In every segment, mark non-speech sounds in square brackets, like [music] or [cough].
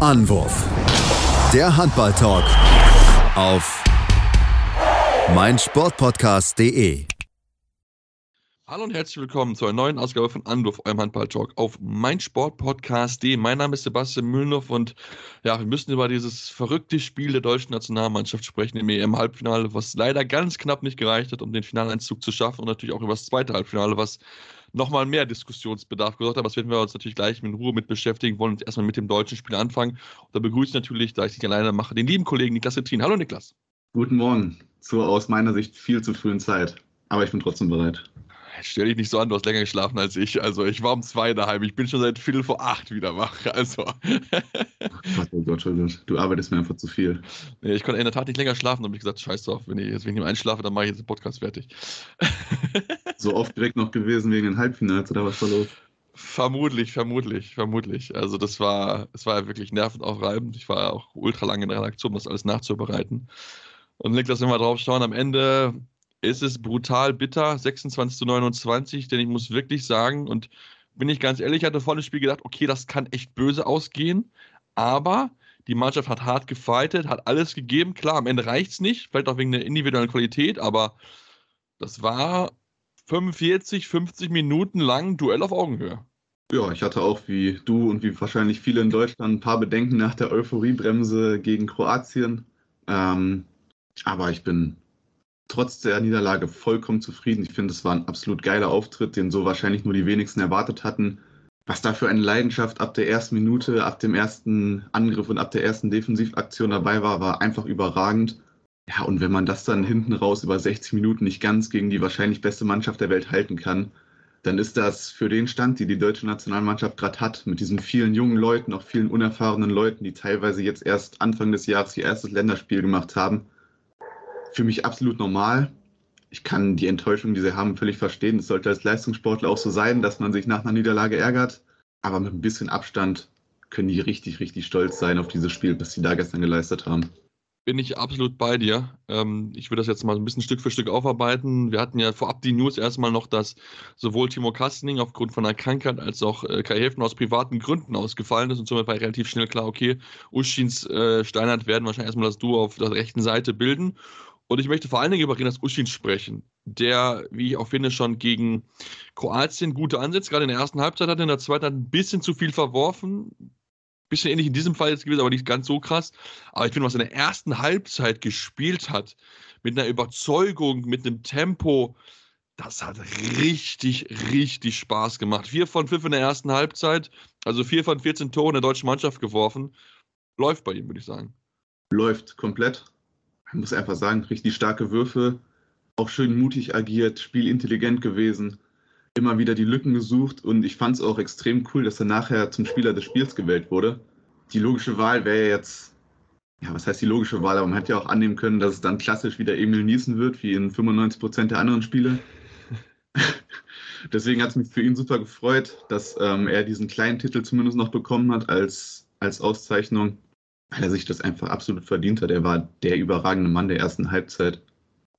Anwurf. Der Handball-Talk auf meinsportpodcast.de. Hallo und herzlich willkommen zu einer neuen Ausgabe von Anwurf, eurem Handball-Talk auf meinsportpodcast.de. Mein Name ist Sebastian Mühlenhoff und ja, wir müssen über dieses verrückte Spiel der deutschen Nationalmannschaft sprechen im EM-Halbfinale, was leider ganz knapp nicht gereicht hat, um den Finaleinzug zu schaffen und natürlich auch über das zweite Halbfinale, was nochmal mehr Diskussionsbedarf gesorgt hat. Aber das werden wir uns natürlich gleich in Ruhe mit beschäftigen, wollen uns erstmal mit dem deutschen Spiel anfangen. Und da begrüße ich natürlich, da ich nicht alleine mache, den lieben Kollegen Niklas Rittin. Hallo Niklas. Guten Morgen. Zur aus meiner Sicht viel zu frühen Zeit. Aber ich bin trotzdem bereit. Stell dich nicht so an, du hast länger geschlafen als ich. Also ich war um zwei daheim. Ich bin schon seit Viertel vor acht wieder wach. [laughs] Also. Gott, oh Gott, oh Gott. Du arbeitest mir einfach zu viel. Nee, ich konnte in der Tat nicht länger schlafen. Da habe ich gesagt, scheiß drauf, wenn ich jetzt wenn ich einschlafe, dann mache ich jetzt den Podcast fertig. so aufgeregt noch gewesen wegen den Halbfinals oder was war los? Vermutlich, vermutlich, vermutlich. Also das war, es war wirklich nervenaufreibend. Ich war auch ultra lange in der Redaktion, um das alles nachzubereiten. Und Niklas, wir drauf schauen, am Ende ist es brutal bitter, 26 zu 29, denn ich muss wirklich sagen, und bin ich ganz ehrlich, ich hatte vor dem Spiel gedacht, okay, das kann echt böse ausgehen, aber die Mannschaft hat hart gefightet, hat alles gegeben. Klar, am Ende reicht es nicht, vielleicht auch wegen der individuellen Qualität, aber das war 45, 50 Minuten lang Duell auf Augenhöhe. Ja, ich hatte auch wie du und wie wahrscheinlich viele in Deutschland ein paar Bedenken nach der Euphoriebremse gegen Kroatien. Ähm, aber ich bin trotz der Niederlage vollkommen zufrieden. Ich finde, es war ein absolut geiler Auftritt, den so wahrscheinlich nur die wenigsten erwartet hatten. Was da für eine Leidenschaft ab der ersten Minute, ab dem ersten Angriff und ab der ersten Defensivaktion dabei war, war einfach überragend. Ja, und wenn man das dann hinten raus über 60 Minuten nicht ganz gegen die wahrscheinlich beste Mannschaft der Welt halten kann, dann ist das für den Stand, die die deutsche Nationalmannschaft gerade hat, mit diesen vielen jungen Leuten, auch vielen unerfahrenen Leuten, die teilweise jetzt erst Anfang des Jahres ihr erstes Länderspiel gemacht haben, für mich absolut normal. Ich kann die Enttäuschung, die sie haben, völlig verstehen. Es sollte als Leistungssportler auch so sein, dass man sich nach einer Niederlage ärgert. Aber mit ein bisschen Abstand können die richtig, richtig stolz sein auf dieses Spiel, was sie da gestern geleistet haben. Bin ich absolut bei dir. Ähm, ich würde das jetzt mal ein bisschen Stück für Stück aufarbeiten. Wir hatten ja vorab die News erstmal noch, dass sowohl Timo Kastening aufgrund von einer Krankheit als auch äh, Kai Häfen aus privaten Gründen ausgefallen ist. Und somit war relativ schnell klar, okay, Uschins äh, Steinert werden wahrscheinlich erstmal das Duo auf der rechten Seite bilden. Und ich möchte vor allen Dingen über Renas Uschin sprechen, der, wie ich auch finde, schon gegen Kroatien gute Ansätze, gerade in der ersten Halbzeit hatte, in der zweiten hat ein bisschen zu viel verworfen. Bisschen ähnlich in diesem Fall jetzt gewesen, aber nicht ganz so krass. Aber ich finde, was er in der ersten Halbzeit gespielt hat, mit einer Überzeugung, mit einem Tempo, das hat richtig, richtig Spaß gemacht. Vier von fünf in der ersten Halbzeit, also vier von 14 Toren der deutschen Mannschaft geworfen. Läuft bei ihm, würde ich sagen. Läuft komplett man muss einfach sagen, richtig starke Würfe, auch schön mutig agiert, spielintelligent gewesen, immer wieder die Lücken gesucht und ich fand es auch extrem cool, dass er nachher zum Spieler des Spiels gewählt wurde. Die logische Wahl wäre jetzt, ja, was heißt die logische Wahl, aber man hätte ja auch annehmen können, dass es dann klassisch wieder Emil Niesen wird, wie in 95 Prozent der anderen Spiele. [laughs] Deswegen hat es mich für ihn super gefreut, dass ähm, er diesen kleinen Titel zumindest noch bekommen hat als, als Auszeichnung weil er sich das einfach absolut verdient hat. Er war der überragende Mann der ersten Halbzeit.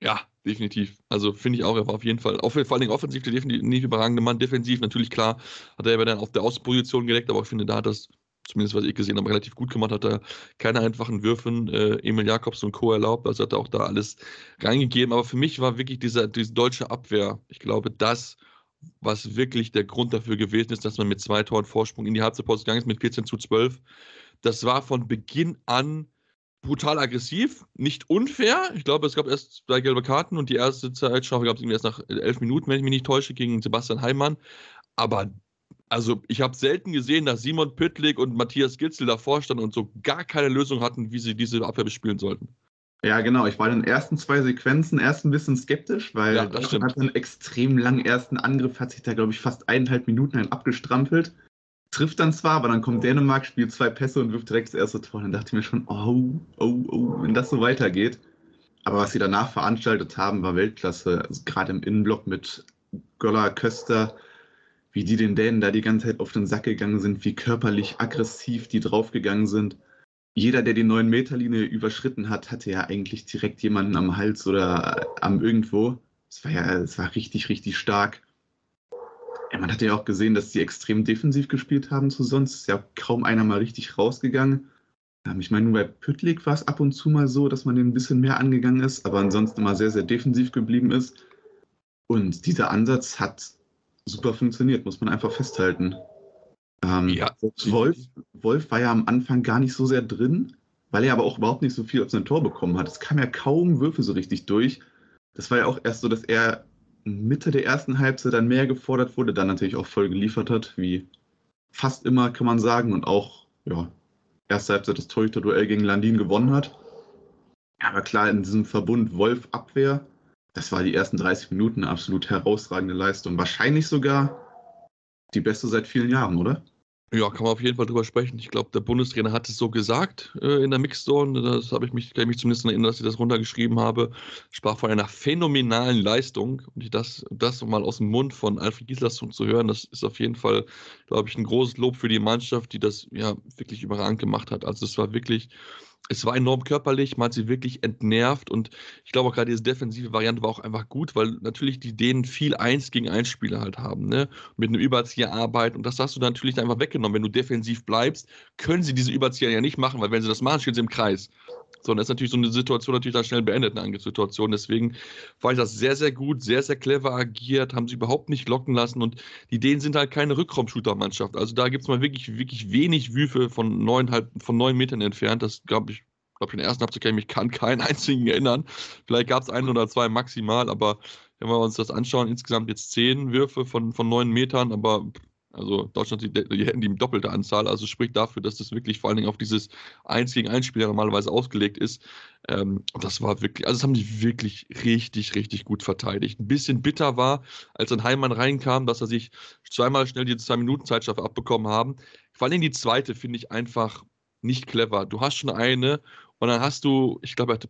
Ja, definitiv. Also finde ich auch, er war auf jeden Fall, auf, vor allem offensiv der definitiv überragende Mann. Defensiv natürlich klar, hat er aber dann auf der Außenposition gedeckt, aber ich finde, da hat das, zumindest was ich gesehen habe, relativ gut gemacht, hat er keine einfachen Würfen äh, Emil Jakobs und Co. erlaubt, also hat er auch da alles reingegeben. Aber für mich war wirklich dieser, diese deutsche Abwehr, ich glaube, das, was wirklich der Grund dafür gewesen ist, dass man mit zwei Toren Vorsprung in die Halbzeitpause gegangen ist, mit 14 zu 12 das war von Beginn an brutal aggressiv, nicht unfair. Ich glaube, es gab erst zwei gelbe Karten und die erste Zeitstrafe gab es erst nach elf Minuten, wenn ich mich nicht täusche, gegen Sebastian Heimann. Aber also ich habe selten gesehen, dass Simon Püttlik und Matthias Gitzel davor standen und so gar keine Lösung hatten, wie sie diese Abwehr bespielen sollten. Ja, genau. Ich war in den ersten zwei Sequenzen erst ein bisschen skeptisch, weil ja, das hat einen extrem langen ersten Angriff, hat sich da, glaube ich, fast eineinhalb Minuten ein abgestrampelt trifft dann zwar, aber dann kommt Dänemark, spielt zwei Pässe und wirft direkt das erste Tor. Und dann dachte ich mir schon, oh, oh, oh, wenn das so weitergeht. Aber was sie danach veranstaltet haben, war Weltklasse. Also gerade im Innenblock mit Göller, Köster, wie die den Dänen da die ganze Zeit auf den Sack gegangen sind, wie körperlich aggressiv die draufgegangen sind. Jeder, der die 9-Meter-Linie überschritten hat, hatte ja eigentlich direkt jemanden am Hals oder am irgendwo. Es war ja, es war richtig, richtig stark. Ja, man hat ja auch gesehen, dass die extrem defensiv gespielt haben zu sonst. Ist ja kaum einer mal richtig rausgegangen. Ich meine, nur bei Püttlik war es ab und zu mal so, dass man den ein bisschen mehr angegangen ist, aber ansonsten immer sehr, sehr defensiv geblieben ist. Und dieser Ansatz hat super funktioniert, muss man einfach festhalten. Ähm, Ja. Wolf, Wolf war ja am Anfang gar nicht so sehr drin, weil er aber auch überhaupt nicht so viel auf sein Tor bekommen hat. Es kam ja kaum Würfe so richtig durch. Das war ja auch erst so, dass er Mitte der ersten Halbzeit dann mehr gefordert wurde, dann natürlich auch voll geliefert hat, wie fast immer, kann man sagen. Und auch, ja, erste Halbzeit das Torhüter-Duell gegen Landin gewonnen hat. Aber klar, in diesem Verbund Wolf-Abwehr, das war die ersten 30 Minuten eine absolut herausragende Leistung. Wahrscheinlich sogar die beste seit vielen Jahren, oder? Ja, kann man auf jeden Fall drüber sprechen. Ich glaube, der Bundestrainer hat es so gesagt äh, in der Mixzone. Das habe ich mich, kann ich mich zumindest erinnern, dass ich das runtergeschrieben habe. Sprach von einer phänomenalen Leistung. Und ich das, das mal aus dem Mund von Alfred Gislason zu hören, das ist auf jeden Fall, glaube ich, ein großes Lob für die Mannschaft, die das ja wirklich überragend gemacht hat. Also es war wirklich, es war enorm körperlich, man hat sie wirklich entnervt und ich glaube auch gerade diese defensive Variante war auch einfach gut, weil natürlich die Dänen viel 1 gegen 1 Spiele halt haben, ne? Mit einem Überzieher arbeiten und das hast du dann natürlich einfach weggenommen. Wenn du defensiv bleibst, können sie diese Überzieher ja nicht machen, weil wenn sie das machen, stehen sie im Kreis. So, und das ist natürlich so eine Situation natürlich dann schnell beendet, eine Angriffssituation. Deswegen war ich das sehr, sehr gut, sehr, sehr clever agiert, haben sie überhaupt nicht locken lassen und die Dänen sind halt keine Rückraumshooter-Mannschaft. Also da gibt es mal wirklich, wirklich wenig Würfe von neun, halb, von neun Metern entfernt. Das glaube ich, glaube der ersten kann ich mich kann keinen einzigen erinnern. Vielleicht gab es einen oder zwei maximal, aber wenn wir uns das anschauen, insgesamt jetzt zehn Würfe von, von neun Metern, aber also Deutschland, die, die hätten die doppelte Anzahl, also spricht dafür, dass das wirklich vor allen Dingen auf dieses 1 gegen 1 Spiel ja normalerweise ausgelegt ist. Ähm, das war wirklich, also das haben die wirklich richtig, richtig gut verteidigt. Ein bisschen bitter war, als ein Heimann reinkam, dass er sich zweimal schnell die zwei Minuten Zeitstrafe abbekommen haben. Vor allem die zweite finde ich einfach nicht clever. Du hast schon eine und dann hast du, ich glaube, er hatte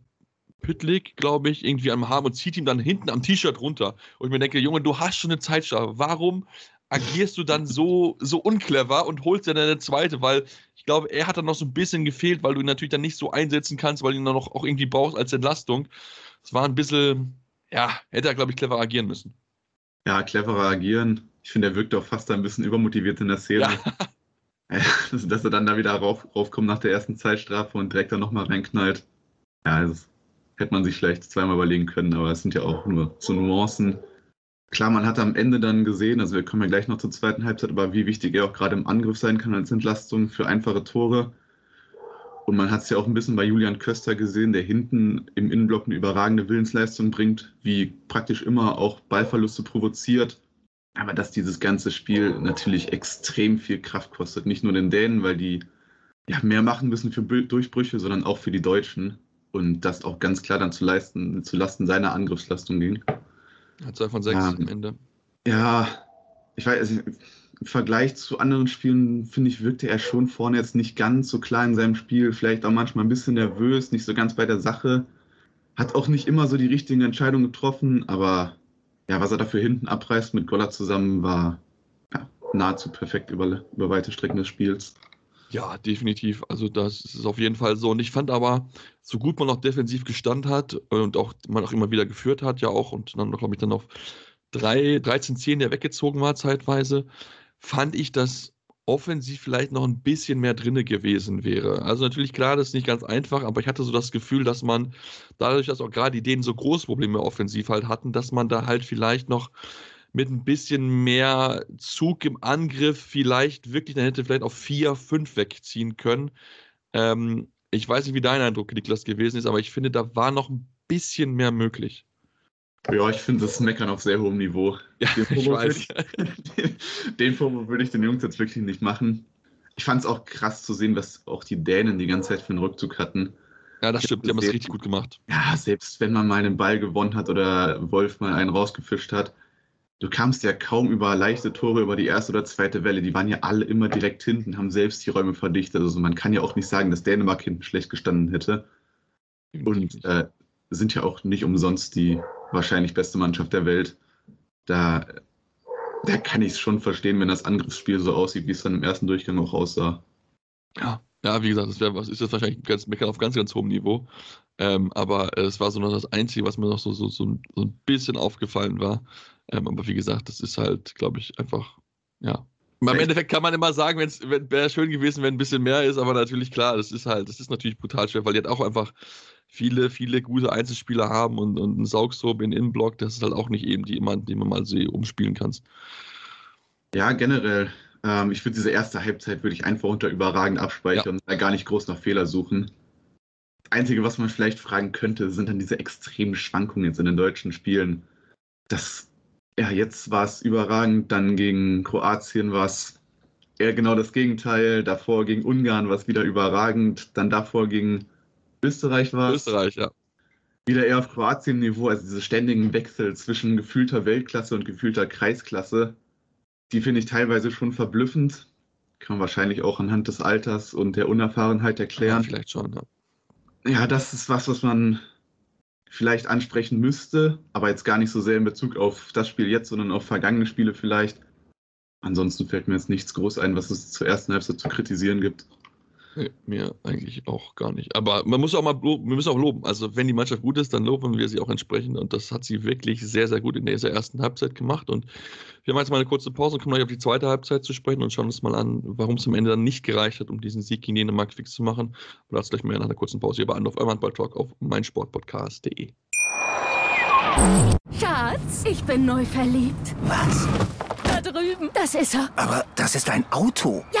Püttlik, glaube ich, irgendwie am Arm und zieht ihm dann hinten am T-Shirt runter. Und ich mir denke, Junge, du hast schon eine Zeitstrafe. Warum agierst du dann so, so unclever und holst dir dann eine zweite? Weil ich glaube, er hat dann noch so ein bisschen gefehlt, weil du ihn natürlich dann nicht so einsetzen kannst, weil du ihn dann noch auch irgendwie brauchst als Entlastung. Es war ein bisschen, ja, hätte er, glaube ich, clever agieren müssen. Ja, cleverer agieren. Ich finde, er wirkt auch fast ein bisschen übermotiviert in der Szene. Ja. [laughs] dass, er dann da wieder rauf, raufkommt nach der ersten Zeitstrafe und direkt dann nochmal reinknallt. Ja, das hätte man sich vielleicht zweimal überlegen können, aber es sind ja auch nur so Nuancen. Klar, man hat am Ende dann gesehen, also wir kommen ja gleich noch zur zweiten Halbzeit, aber wie wichtig er auch gerade im Angriff sein kann als Entlastung für einfache Tore. Und man hat es ja auch ein bisschen bei Julian Köster gesehen, der hinten im Innenblock eine überragende Willensleistung bringt, wie praktisch immer auch Ballverluste provoziert. Aber dass dieses ganze Spiel natürlich extrem viel Kraft kostet. Nicht nur den Dänen, weil die ja, mehr machen müssen für Durchbrüche, sondern auch für die Deutschen. Und das auch ganz klar dann zu leisten, zu Lasten seiner Angriffsleistung ging. Hat zwei von sechs Ja. am Ende. Ja, ich weiß, also im Vergleich zu anderen Spielen, finde ich, wirkte er schon vorne jetzt nicht ganz so klar in seinem Spiel. Vielleicht auch manchmal ein bisschen nervös, nicht so ganz bei der Sache. Hat auch nicht immer so die richtigen Entscheidungen getroffen, aber ja, was er dafür hinten abreißt mit Goller zusammen, war ja, nahezu perfekt über, über weite Strecken des Spiels. Ja, definitiv. Also das ist auf jeden Fall so. Und ich fand aber, so gut man auch defensiv gestanden hat und auch man auch immer wieder geführt hat, ja auch, und dann, glaube ich, dann auf 3, 13, 10, der weggezogen war zeitweise, fand ich, dass offensiv vielleicht noch ein bisschen mehr drinne gewesen wäre. Also natürlich klar, das ist nicht ganz einfach, aber ich hatte so das Gefühl, dass man dadurch, dass auch gerade die Dänen so große Probleme offensiv halt hatten, dass man da halt vielleicht noch mit ein bisschen mehr Zug im Angriff vielleicht wirklich, dann hätte vielleicht auf 4, 5 wegziehen können. Ähm, ich weiß nicht, wie dein Eindruck, Niklas, gewesen ist, aber ich finde, da war noch ein bisschen mehr möglich. Ja, ich finde das Meckern auf sehr hohem Niveau. [laughs] Ja, Den ich Vorwurf weiß. [laughs] Den, den Vorwurf würde ich den Jungs jetzt wirklich nicht machen. Ich fand es auch krass zu sehen, was auch die Dänen die ganze Zeit für einen Rückzug hatten. Ja, das stimmt, die haben Sehr- richtig gut gemacht. Ja, selbst wenn man mal einen Ball gewonnen hat oder Wolf mal einen rausgefischt hat, du kamst ja kaum über leichte Tore über die erste oder zweite Welle. Die waren ja alle immer direkt hinten, haben selbst die Räume verdichtet. Also man kann ja auch nicht sagen, dass Dänemark hinten schlecht gestanden hätte. Und äh, sind ja auch nicht umsonst die wahrscheinlich beste Mannschaft der Welt. Da, da kann ich es schon verstehen, wenn das Angriffsspiel so aussieht, wie es dann im ersten Durchgang auch aussah. Ja, ja, wie gesagt, das wäre was ist jetzt wahrscheinlich ganz meckern auf ganz, ganz hohem Niveau. Ähm, aber es war so noch das Einzige, was mir noch so, so, so, so ein bisschen aufgefallen war. Ähm, aber wie gesagt, das ist halt, glaube ich, einfach, ja. Im Endeffekt kann man immer sagen, wenn's, wenn wäre schön gewesen, wenn ein bisschen mehr ist, aber natürlich klar, das ist halt, das ist natürlich brutal schwer, weil die hat auch einfach viele, viele gute Einzelspieler haben und, und ein Saugstrop in Innenblock, das ist halt auch nicht eben jemand, den man mal so umspielen kann. Ja, generell. Ähm, ich würde diese erste Halbzeit würde ich einfach unter überragend abspeichern ja. und da gar nicht groß nach Fehler suchen. Das Einzige, was man vielleicht fragen könnte, sind dann diese extremen Schwankungen jetzt in den deutschen Spielen. Das ja, jetzt war es überragend, dann gegen Kroatien war es eher genau das Gegenteil. Davor gegen Ungarn war es wieder überragend, dann davor gegen Österreich war es. Österreich, ja. Wieder eher auf Kroatien-Niveau, also diese ständigen Wechsel zwischen gefühlter Weltklasse und gefühlter Kreisklasse, die finde ich teilweise schon verblüffend. Kann man wahrscheinlich auch anhand des Alters und der Unerfahrenheit erklären. Ja, vielleicht schon, ja. Ja, das ist was, was man vielleicht ansprechen müsste, aber jetzt gar nicht so sehr in Bezug auf das Spiel jetzt, sondern auf vergangene Spiele vielleicht. Ansonsten fällt mir jetzt nichts groß ein, was es zur ersten Halbzeit zu kritisieren gibt. [laughs] Mir eigentlich auch gar nicht. Aber man muss auch mal loben, wir müssen auch loben. Also wenn die Mannschaft gut ist, dann loben wir sie auch entsprechend. Und das hat sie wirklich sehr, sehr gut in dieser ersten Halbzeit gemacht. Und wir haben jetzt mal eine kurze Pause und kommen gleich auf die zweite Halbzeit zu sprechen und schauen uns mal an, warum es am Ende dann nicht gereicht hat, um diesen Sieg gegen Dänemark fix zu machen. Und das gleich mehr nach einer kurzen Pause hier bei Anruf eurem Handball-Talk auf meinsportpodcast.de. Schatz, ich bin neu verliebt. Was? Da drüben. Das ist er. Aber das ist ein Auto. Ja,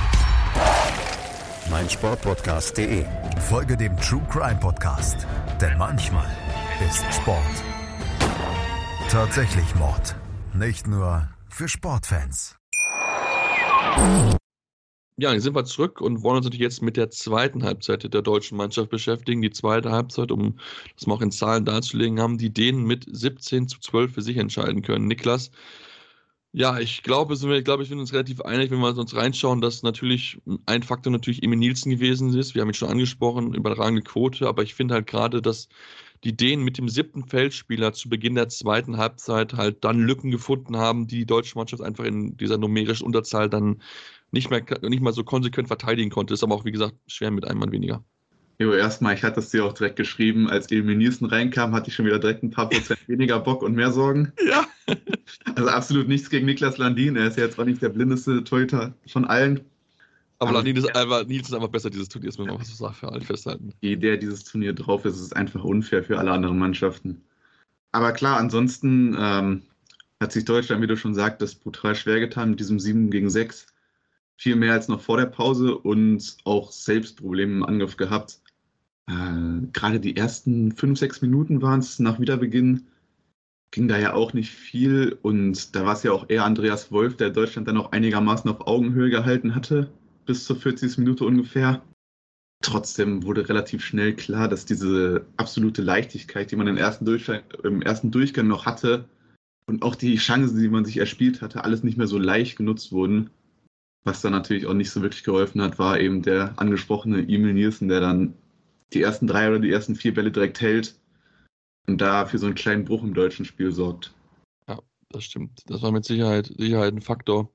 meinsportpodcast.de. Folge dem True Crime Podcast, denn manchmal ist Sport tatsächlich Mord. Nicht nur für Sportfans. Ja, jetzt sind wir zurück und wollen uns natürlich jetzt mit der zweiten Halbzeit der deutschen Mannschaft beschäftigen. Die zweite Halbzeit, um das mal auch in Zahlen darzulegen, haben die Dänen mit 17 zu 12 für sich entscheiden können. Niklas, ja, ich glaube, sind wir, glaube ich, sind uns relativ einig, wenn wir uns reinschauen, dass natürlich ein Faktor natürlich Emil Nielsen gewesen ist. Wir haben ihn schon angesprochen, überragende Quote, aber ich finde halt gerade, dass die Dänen mit dem siebten Feldspieler zu Beginn der zweiten Halbzeit halt dann Lücken gefunden haben, die die deutsche Mannschaft einfach in dieser numerischen Unterzahl dann nicht mehr, nicht mal so konsequent verteidigen konnte. Ist aber auch, wie gesagt, schwer mit einem Mann weniger. Jo, erstmal, ich hatte es dir auch direkt geschrieben, als Emil Nielsen reinkam, hatte ich schon wieder direkt ein paar Prozent weniger Bock und mehr Sorgen. [laughs] Ja. Also absolut nichts gegen Niklas Landin. Er ist ja jetzt auch nicht der blindeste Torhüter von allen. Aber Landin ist einfach, Nielsen ist einfach besser dieses Turnier, das muss man was so für alle festhalten. Je der dieses Turnier drauf ist, ist einfach unfair für alle anderen Mannschaften. Aber klar, ansonsten ähm, hat sich Deutschland, wie du schon sagtest, brutal schwer getan mit diesem 7 gegen 6 viel mehr als noch vor der Pause und auch selbst Probleme im Angriff gehabt. Äh, Gerade die ersten fünf, sechs Minuten waren es nach Wiederbeginn, ging da ja auch nicht viel und da war es ja auch eher Andreas Wolf, der Deutschland dann auch einigermaßen auf Augenhöhe gehalten hatte, bis zur 40. Minute ungefähr. Trotzdem wurde relativ schnell klar, dass diese absolute Leichtigkeit, die man im ersten, im ersten Durchgang noch hatte und auch die Chancen, die man sich erspielt hatte, alles nicht mehr so leicht genutzt wurden. Was dann natürlich auch nicht so wirklich geholfen hat, war eben der angesprochene Emil Nielsen, der dann die ersten drei oder die ersten vier Bälle direkt hält und da für so einen kleinen Bruch im deutschen Spiel sorgt. Ja, das stimmt. Das war mit Sicherheit, Sicherheit ein Faktor.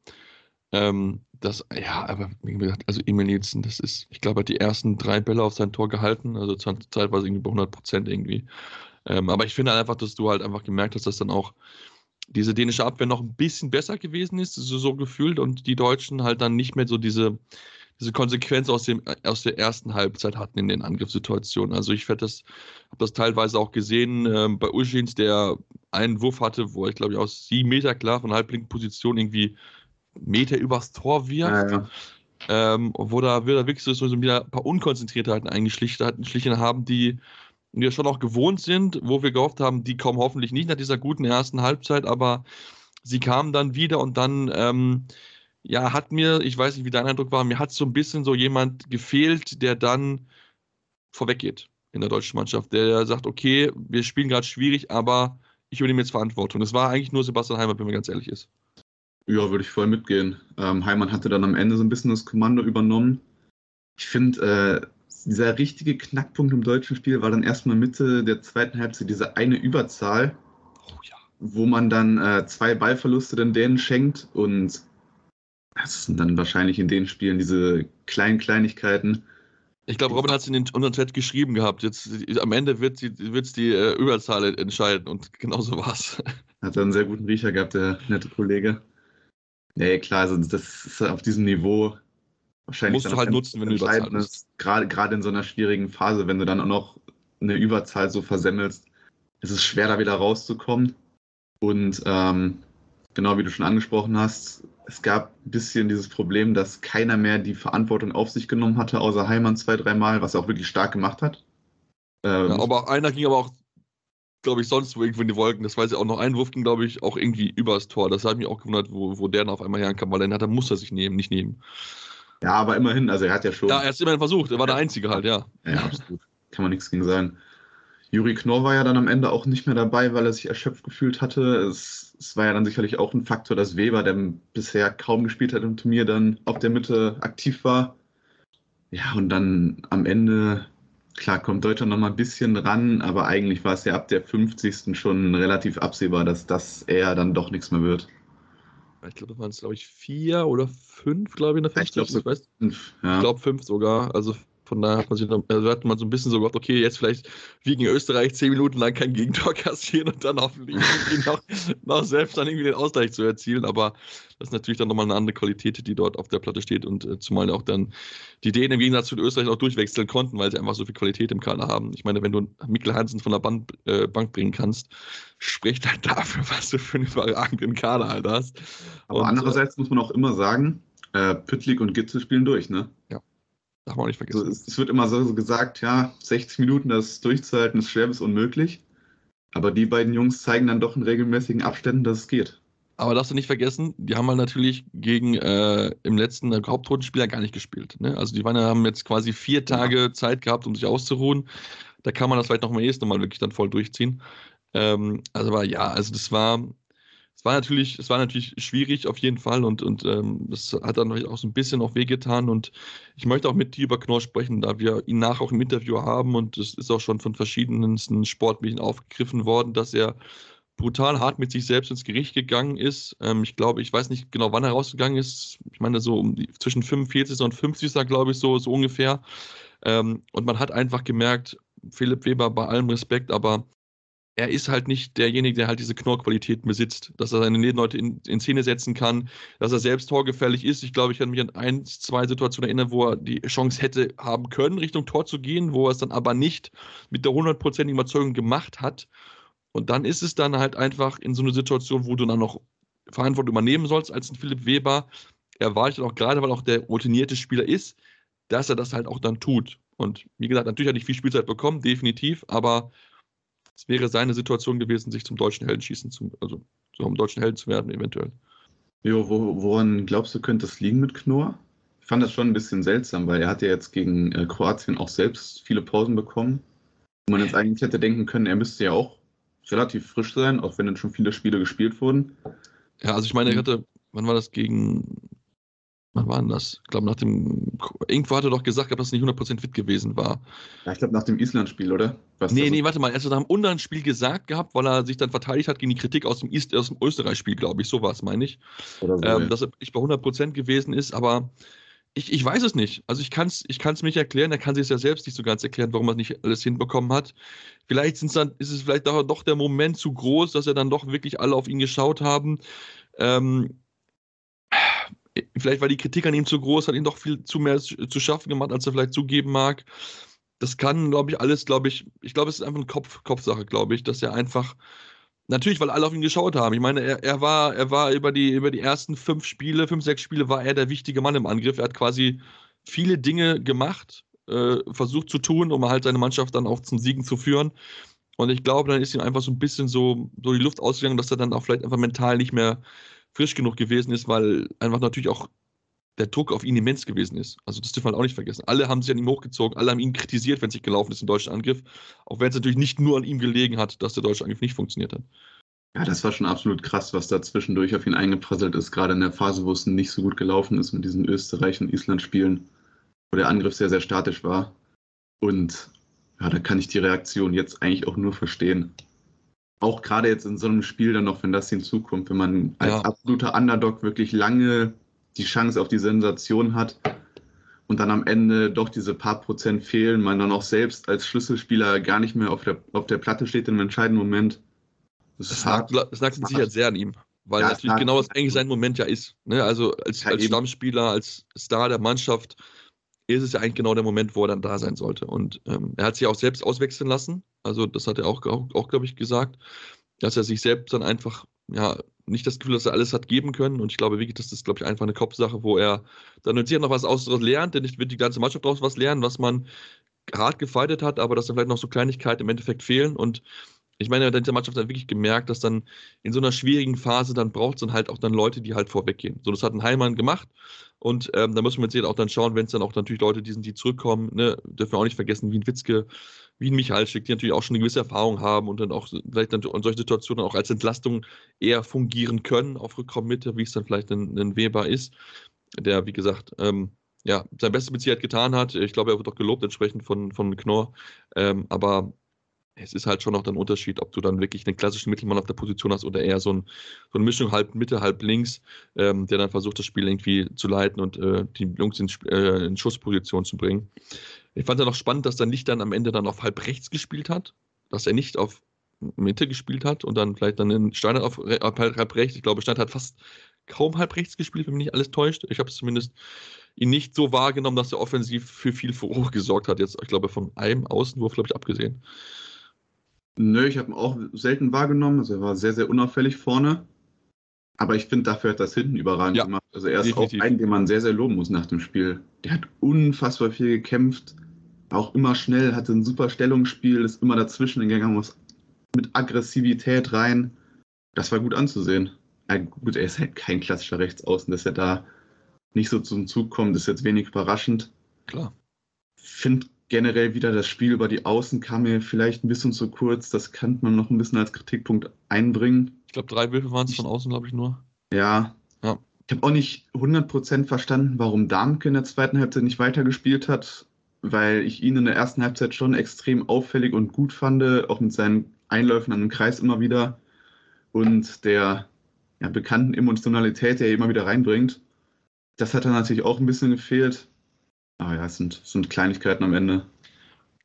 Ähm, das, ja, aber wie gesagt, also Emil Nielsen, das ist, ich glaube, hat die ersten drei Bälle auf sein Tor gehalten, also zeitweise irgendwie bei 100 Prozent irgendwie. Ähm, aber ich finde einfach, dass du halt einfach gemerkt hast, dass dann auch diese dänische Abwehr noch ein bisschen besser gewesen ist, so, so gefühlt, und die Deutschen halt dann nicht mehr so diese, diese Konsequenz aus, dem, aus der ersten Halbzeit hatten in den Angriffssituationen. Also ich das, habe das teilweise auch gesehen äh, bei Uschins, der einen Wurf hatte, wo ich glaube ich aus sieben Meter klar von halblinken Position irgendwie Meter übers Tor wirft. Ja, ja. Ähm, wo da wieder wirklich so wieder ein paar Unkonzentriertheiten eingeschlichen haben, die wir schon auch gewohnt sind, wo wir gehofft haben, die kommen hoffentlich nicht nach dieser guten ersten Halbzeit, aber sie kamen dann wieder und dann, ähm, ja, hat mir, ich weiß nicht, wie dein Eindruck war, mir hat so ein bisschen so jemand gefehlt, der dann vorweggeht in der deutschen Mannschaft, der sagt, okay, wir spielen gerade schwierig, aber ich übernehme jetzt Verantwortung. Das war eigentlich nur Sebastian Heimer, wenn man ganz ehrlich ist. Ja, würde ich voll mitgehen. Ähm, Heimann hatte dann am Ende so ein bisschen das Kommando übernommen. Ich finde, äh, dieser richtige Knackpunkt im deutschen Spiel war dann erstmal Mitte der zweiten Halbzeit diese eine Überzahl, Oh ja. wo man dann äh, zwei Ballverluste den Dänen schenkt und das sind dann wahrscheinlich in den Spielen diese kleinen Kleinigkeiten. Ich glaube, Robin hat es in den unseren Chat geschrieben gehabt. Jetzt am Ende wird es die äh, Überzahl entscheiden und [laughs] genau so war es. Hat einen sehr guten Riecher gehabt, der nette Kollege. Nee, klar, also das ist auf diesem Niveau wahrscheinlich. Musst du halt nutzen, wenn du überzahlst. ist. Gerade, gerade in so einer schwierigen Phase, wenn du dann auch noch eine Überzahl so versemmelst, ist es schwer, da wieder rauszukommen. Und ähm, genau wie du schon angesprochen hast, es gab ein bisschen dieses Problem, dass keiner mehr die Verantwortung auf sich genommen hatte, außer Heimann zwei, dreimal, was er auch wirklich stark gemacht hat. Ähm, Ja, aber einer ging aber auch, glaube ich, sonst wo irgendwo in die Wolken. Das weiß ich auch noch. Ein Wurf ging, glaube ich, auch irgendwie übers Tor. Das hat mich auch gewundert, wo, wo der dann auf einmal herkam, weil den hat er, muss er sich nehmen, nicht nehmen. ja, aber immerhin, also er hat ja schon. Ja, er hat es immerhin versucht. Er war der Einzige halt, ja. Ja, absolut. Kann man nichts gegen sagen. Juri Knorr war ja dann am Ende auch nicht mehr dabei, weil er sich erschöpft gefühlt hatte. Es, es war ja dann sicherlich auch ein Faktor, dass Weber, der bisher kaum gespielt hat im Turnier, dann auf der Mitte aktiv war. Ja, und dann am Ende, klar, kommt Deutschland noch mal ein bisschen ran, aber eigentlich war es ja ab der 50. schon relativ absehbar, dass das eher dann doch nichts mehr wird. Ich glaube, das waren es, glaube ich, vier oder fünf, glaube ich, in der Ich glaub, 50. so- weiß, Ja. ich glaube fünf sogar. Also von daher hat man sich also hat man so ein bisschen so gehofft, okay, jetzt vielleicht wie gegen Österreich zehn Minuten lang kein Gegentor [laughs] kassieren und dann hoffentlich [laughs] noch, noch selbst dann irgendwie den Ausgleich zu erzielen. Aber das ist natürlich dann nochmal eine andere Qualität, die dort auf der Platte steht und äh, zumal auch dann die Dänen im Gegensatz zu den Österreichern auch durchwechseln konnten, weil sie einfach so viel Qualität im Kader haben. Ich meine, wenn du Mikkel Hansen von der Bank, äh, Bank bringen kannst, spricht halt [laughs] dafür, was du für einen überragenden Kader halt hast. Aber Und, äh, andererseits muss man auch immer sagen, äh, Püttlik und Gitzel spielen durch, ne? Darf man auch nicht Also vergessen. es, es wird immer so gesagt, ja, 60 Minuten das durchzuhalten ist schwer bis unmöglich. Aber die beiden Jungs zeigen dann doch in regelmäßigen Abständen, dass es geht. Aber darfst du nicht vergessen, die haben halt natürlich gegen äh, im letzten äh, Hauptrundenspiel ja gar nicht gespielt. Ne? Also die waren, ja- haben jetzt quasi vier Tage Zeit gehabt, um sich auszuruhen. Da kann man das vielleicht noch mal erst Mal wirklich dann voll durchziehen. Ähm, also aber ja, also das war, war natürlich, es war natürlich schwierig auf jeden Fall und, und ähm, das hat dann auch so ein bisschen auch wehgetan und ich möchte auch mit dir über Knorr sprechen, da wir ihn nach auch im Interview haben und es ist auch schon von verschiedensten Sportmedien aufgegriffen worden, dass er brutal hart mit sich selbst ins Gericht gegangen ist. Ähm, ich glaube, ich weiß nicht genau, wann er rausgegangen ist. Ich meine, so um die, zwischen 45. und 50. glaube ich, so, so ungefähr. Ähm, und man hat einfach gemerkt, Philipp Weber bei allem Respekt, aber er ist halt nicht derjenige, der halt diese Knorrqualitäten besitzt, dass er seine Nebenleute in, in Szene setzen kann, dass er selbst torgefährlich ist. Ich glaube, ich kann mich an ein, zwei Situationen erinnern, wo er die Chance hätte haben können, Richtung Tor zu gehen, wo er es dann aber nicht mit der hundertprozentigen Überzeugung gemacht hat. Und dann ist es dann halt einfach in so eine Situation, wo du dann noch Verantwortung übernehmen sollst als ein Philipp Weber. Er war dann auch gerade, weil auch der routinierte Spieler ist, dass er das halt auch dann tut. Und wie gesagt, natürlich hat er nicht viel Spielzeit bekommen, definitiv, aber es wäre seine Situation gewesen, sich zum deutschen Helden schießen zu, also zum deutschen Helden zu werden, eventuell. Jo, wo, woran glaubst du, könnte es liegen mit Knorr? Ich fand das schon ein bisschen seltsam, weil er hat ja jetzt gegen äh, Kroatien auch selbst viele Pausen bekommen. Wo man jetzt eigentlich hätte denken können, er müsste ja auch relativ frisch sein, auch wenn dann schon viele Spiele gespielt wurden. Ja, also ich meine, er Mhm. hatte, wann war das gegen, wann war denn das? Ich glaube, nach dem, irgendwo hat er doch gesagt, dass er nicht 100% fit gewesen war. Ja, ich glaube nach dem Island-Spiel, oder? Was Nee, nee, warte mal. Er hat es nach dem Ungarn-Spiel gesagt gehabt, weil er sich dann verteidigt hat gegen die Kritik aus dem, aus dem Österreich-Spiel, glaube ich. So war es, meine ich. Oder so, ähm, ja. dass er nicht bei 100% gewesen ist, aber ich, ich weiß es nicht. Also ich kann es ich kann's mir nicht erklären. Er kann sich es ja selbst nicht so ganz erklären, warum er es nicht alles hinbekommen hat. Vielleicht sind's dann, ist es vielleicht doch, doch der Moment zu groß, dass er dann doch wirklich alle auf ihn geschaut haben. Ähm, vielleicht war die Kritik an ihm zu groß, hat ihn doch viel zu mehr zu schaffen gemacht, als er vielleicht zugeben mag. Das kann, glaube ich, alles, glaube ich, ich glaube, es ist einfach eine Kopf, Kopfsache, glaube ich, dass er einfach, natürlich, weil alle auf ihn geschaut haben. Ich meine, er, er war, er war über die, über die ersten fünf Spiele, fünf, sechs Spiele, war er der wichtige Mann im Angriff. Er hat quasi viele Dinge gemacht, äh, versucht zu tun, um halt seine Mannschaft dann auch zum Siegen zu führen. Und ich glaube, dann ist ihm einfach so ein bisschen so, so die Luft ausgegangen, dass er dann auch vielleicht einfach mental nicht mehr frisch genug gewesen ist, weil einfach natürlich auch der Druck auf ihn immens gewesen ist. Also das dürfen wir halt auch nicht vergessen. Alle haben sich an ihm hochgezogen, alle haben ihn kritisiert, wenn es nicht gelaufen ist im deutschen Angriff. Auch wenn es natürlich nicht nur an ihm gelegen hat, dass der deutsche Angriff nicht funktioniert hat. Ja, das war schon absolut krass, was da zwischendurch auf ihn eingeprasselt ist, gerade in der Phase, wo es nicht so gut gelaufen ist mit diesen Österreich- und Island-Spielen. wo der Angriff sehr, sehr statisch war. Und ja, da kann ich die Reaktion jetzt eigentlich auch nur verstehen. Auch gerade jetzt in so einem Spiel dann noch, wenn das hinzukommt, wenn man als Ja. absoluter Underdog wirklich lange die Chance auf die Sensation hat und dann am Ende doch diese paar Prozent fehlen, man dann auch selbst als Schlüsselspieler gar nicht mehr auf der, auf der Platte steht im entscheidenden Moment. Das Das lag, das lag mit Sicherheit sehr an ihm. Weil Ja, natürlich genau das eigentlich sein Moment ja ist. Ne? Also als, Ja, als. Stammspieler, als Star der Mannschaft ist es ja eigentlich genau der Moment, wo er dann da sein sollte. Und ähm, er hat sich auch selbst auswechseln lassen. Also das hat er auch, auch, auch glaube ich, gesagt, dass er sich selbst dann einfach, ja, nicht das Gefühl, dass er alles hat geben können. Und ich glaube wirklich, das ist, glaube ich, einfach eine Kopfsache, wo er dann sicher noch was aus lernt, denn nicht wird die ganze Mannschaft daraus was lernen, was man hart gefeitet hat, aber dass dann vielleicht noch so Kleinigkeiten im Endeffekt fehlen. Und ich meine, der Mannschaft hat wirklich gemerkt, dass dann in so einer schwierigen Phase, dann braucht es dann halt auch dann Leute, die halt vorweggehen. So, das hat ein Heimann gemacht. Und ähm, da müssen wir jetzt auch dann schauen, wenn es dann auch natürlich Leute die sind, die zurückkommen, ne, dürfen wir auch nicht vergessen, wie ein Witzke, wie ein Michalschick, die natürlich auch schon eine gewisse Erfahrung haben und dann auch vielleicht dann in solchen Situationen auch als Entlastung eher fungieren können auf Rückraummitte, wie es dann vielleicht ein, ein Weber ist, der, wie gesagt, ähm, ja, sein Bestes mit Sicherheit getan hat. Ich glaube, er wird auch gelobt entsprechend von, von Knorr. Ähm, aber es ist halt schon noch ein Unterschied, ob du dann wirklich einen klassischen Mittelmann auf der Position hast oder eher so, ein, so eine Mischung halb Mitte, halb links, ähm, der dann versucht, das Spiel irgendwie zu leiten und äh, die Jungs in, äh, in Schussposition zu bringen. Ich fand es noch spannend, dass dann nicht dann am Ende dann auf halb rechts gespielt hat, dass er nicht auf Mitte gespielt hat und dann vielleicht dann in Steiner auf, auf halb, halb rechts. Ich glaube, Steiner hat fast kaum halb rechts gespielt, wenn mich nicht alles täuscht. Ich habe es zumindest ihn nicht so wahrgenommen, dass er offensiv für viel Furore gesorgt hat. Jetzt, ich glaube, von einem Außenwurf, glaube ich, abgesehen. Nö, ich habe ihn auch selten wahrgenommen. Also er war sehr, sehr unauffällig vorne. Aber ich finde, dafür hat das hinten überragend Ja, gemacht. Also er ist definitiv. auch ein, den man sehr, sehr loben muss nach dem Spiel. Der hat unfassbar viel gekämpft. Auch immer schnell, hatte ein super Stellungsspiel, ist immer dazwischen gegangen, muss mit Aggressivität rein. Das war gut anzusehen. Ja, gut, er ist halt kein klassischer Rechtsaußen, dass er da nicht so zum Zug kommt, ist jetzt wenig überraschend. Klar. Finde generell wieder das Spiel über die Außen kam mir vielleicht ein bisschen zu kurz. Das kann man noch ein bisschen als Kritikpunkt einbringen. Ich glaube, drei Würfe waren es von außen, glaube ich, nur. Ja. Ja. Ich habe auch nicht 100% verstanden, warum Darmke in der zweiten Halbzeit nicht weitergespielt hat, weil ich ihn in der ersten Halbzeit schon extrem auffällig und gut fand, auch mit seinen Einläufen an den Kreis immer wieder und der ja, bekannten Emotionalität, die er immer wieder reinbringt. Das hat dann natürlich auch ein bisschen gefehlt. Aber ja, es sind, es sind Kleinigkeiten am Ende.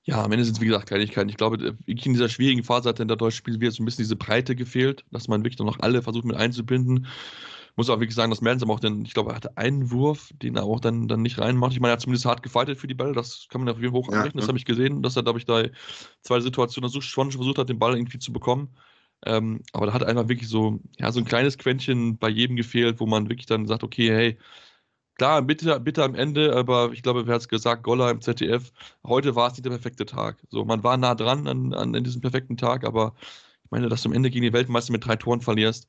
Ja, am Ende sind es, wie gesagt, Kleinigkeiten. Ich glaube, in dieser schwierigen Phase hat in der deutschen Spiel wieder so ein bisschen diese Breite gefehlt, dass man wirklich dann noch alle versucht mit einzubinden. Muss auch wirklich sagen, dass Mertens aber auch dann, ich glaube, er hatte einen Wurf, den er auch dann, dann nicht reinmacht. Ich meine, er hat zumindest hart gefightet für die Bälle, das kann man auf jeden Fall hoch Ja, anrechnen. Das ja. habe ich gesehen, dass er, glaube ich, da zwei Situationen so schon versucht hat, den Ball irgendwie zu bekommen. Ähm, aber da hat einfach wirklich so, ja, so ein kleines Quäntchen bei jedem gefehlt, wo man wirklich dann sagt, okay, hey, klar, bitte, bitte am Ende, aber ich glaube, wer hat es gesagt, Goller im ZDF, heute war es nicht der perfekte Tag. So, man war nah dran an, an, an diesem perfekten Tag, aber ich meine, dass du am Ende gegen die Weltmeister mit drei Toren verlierst,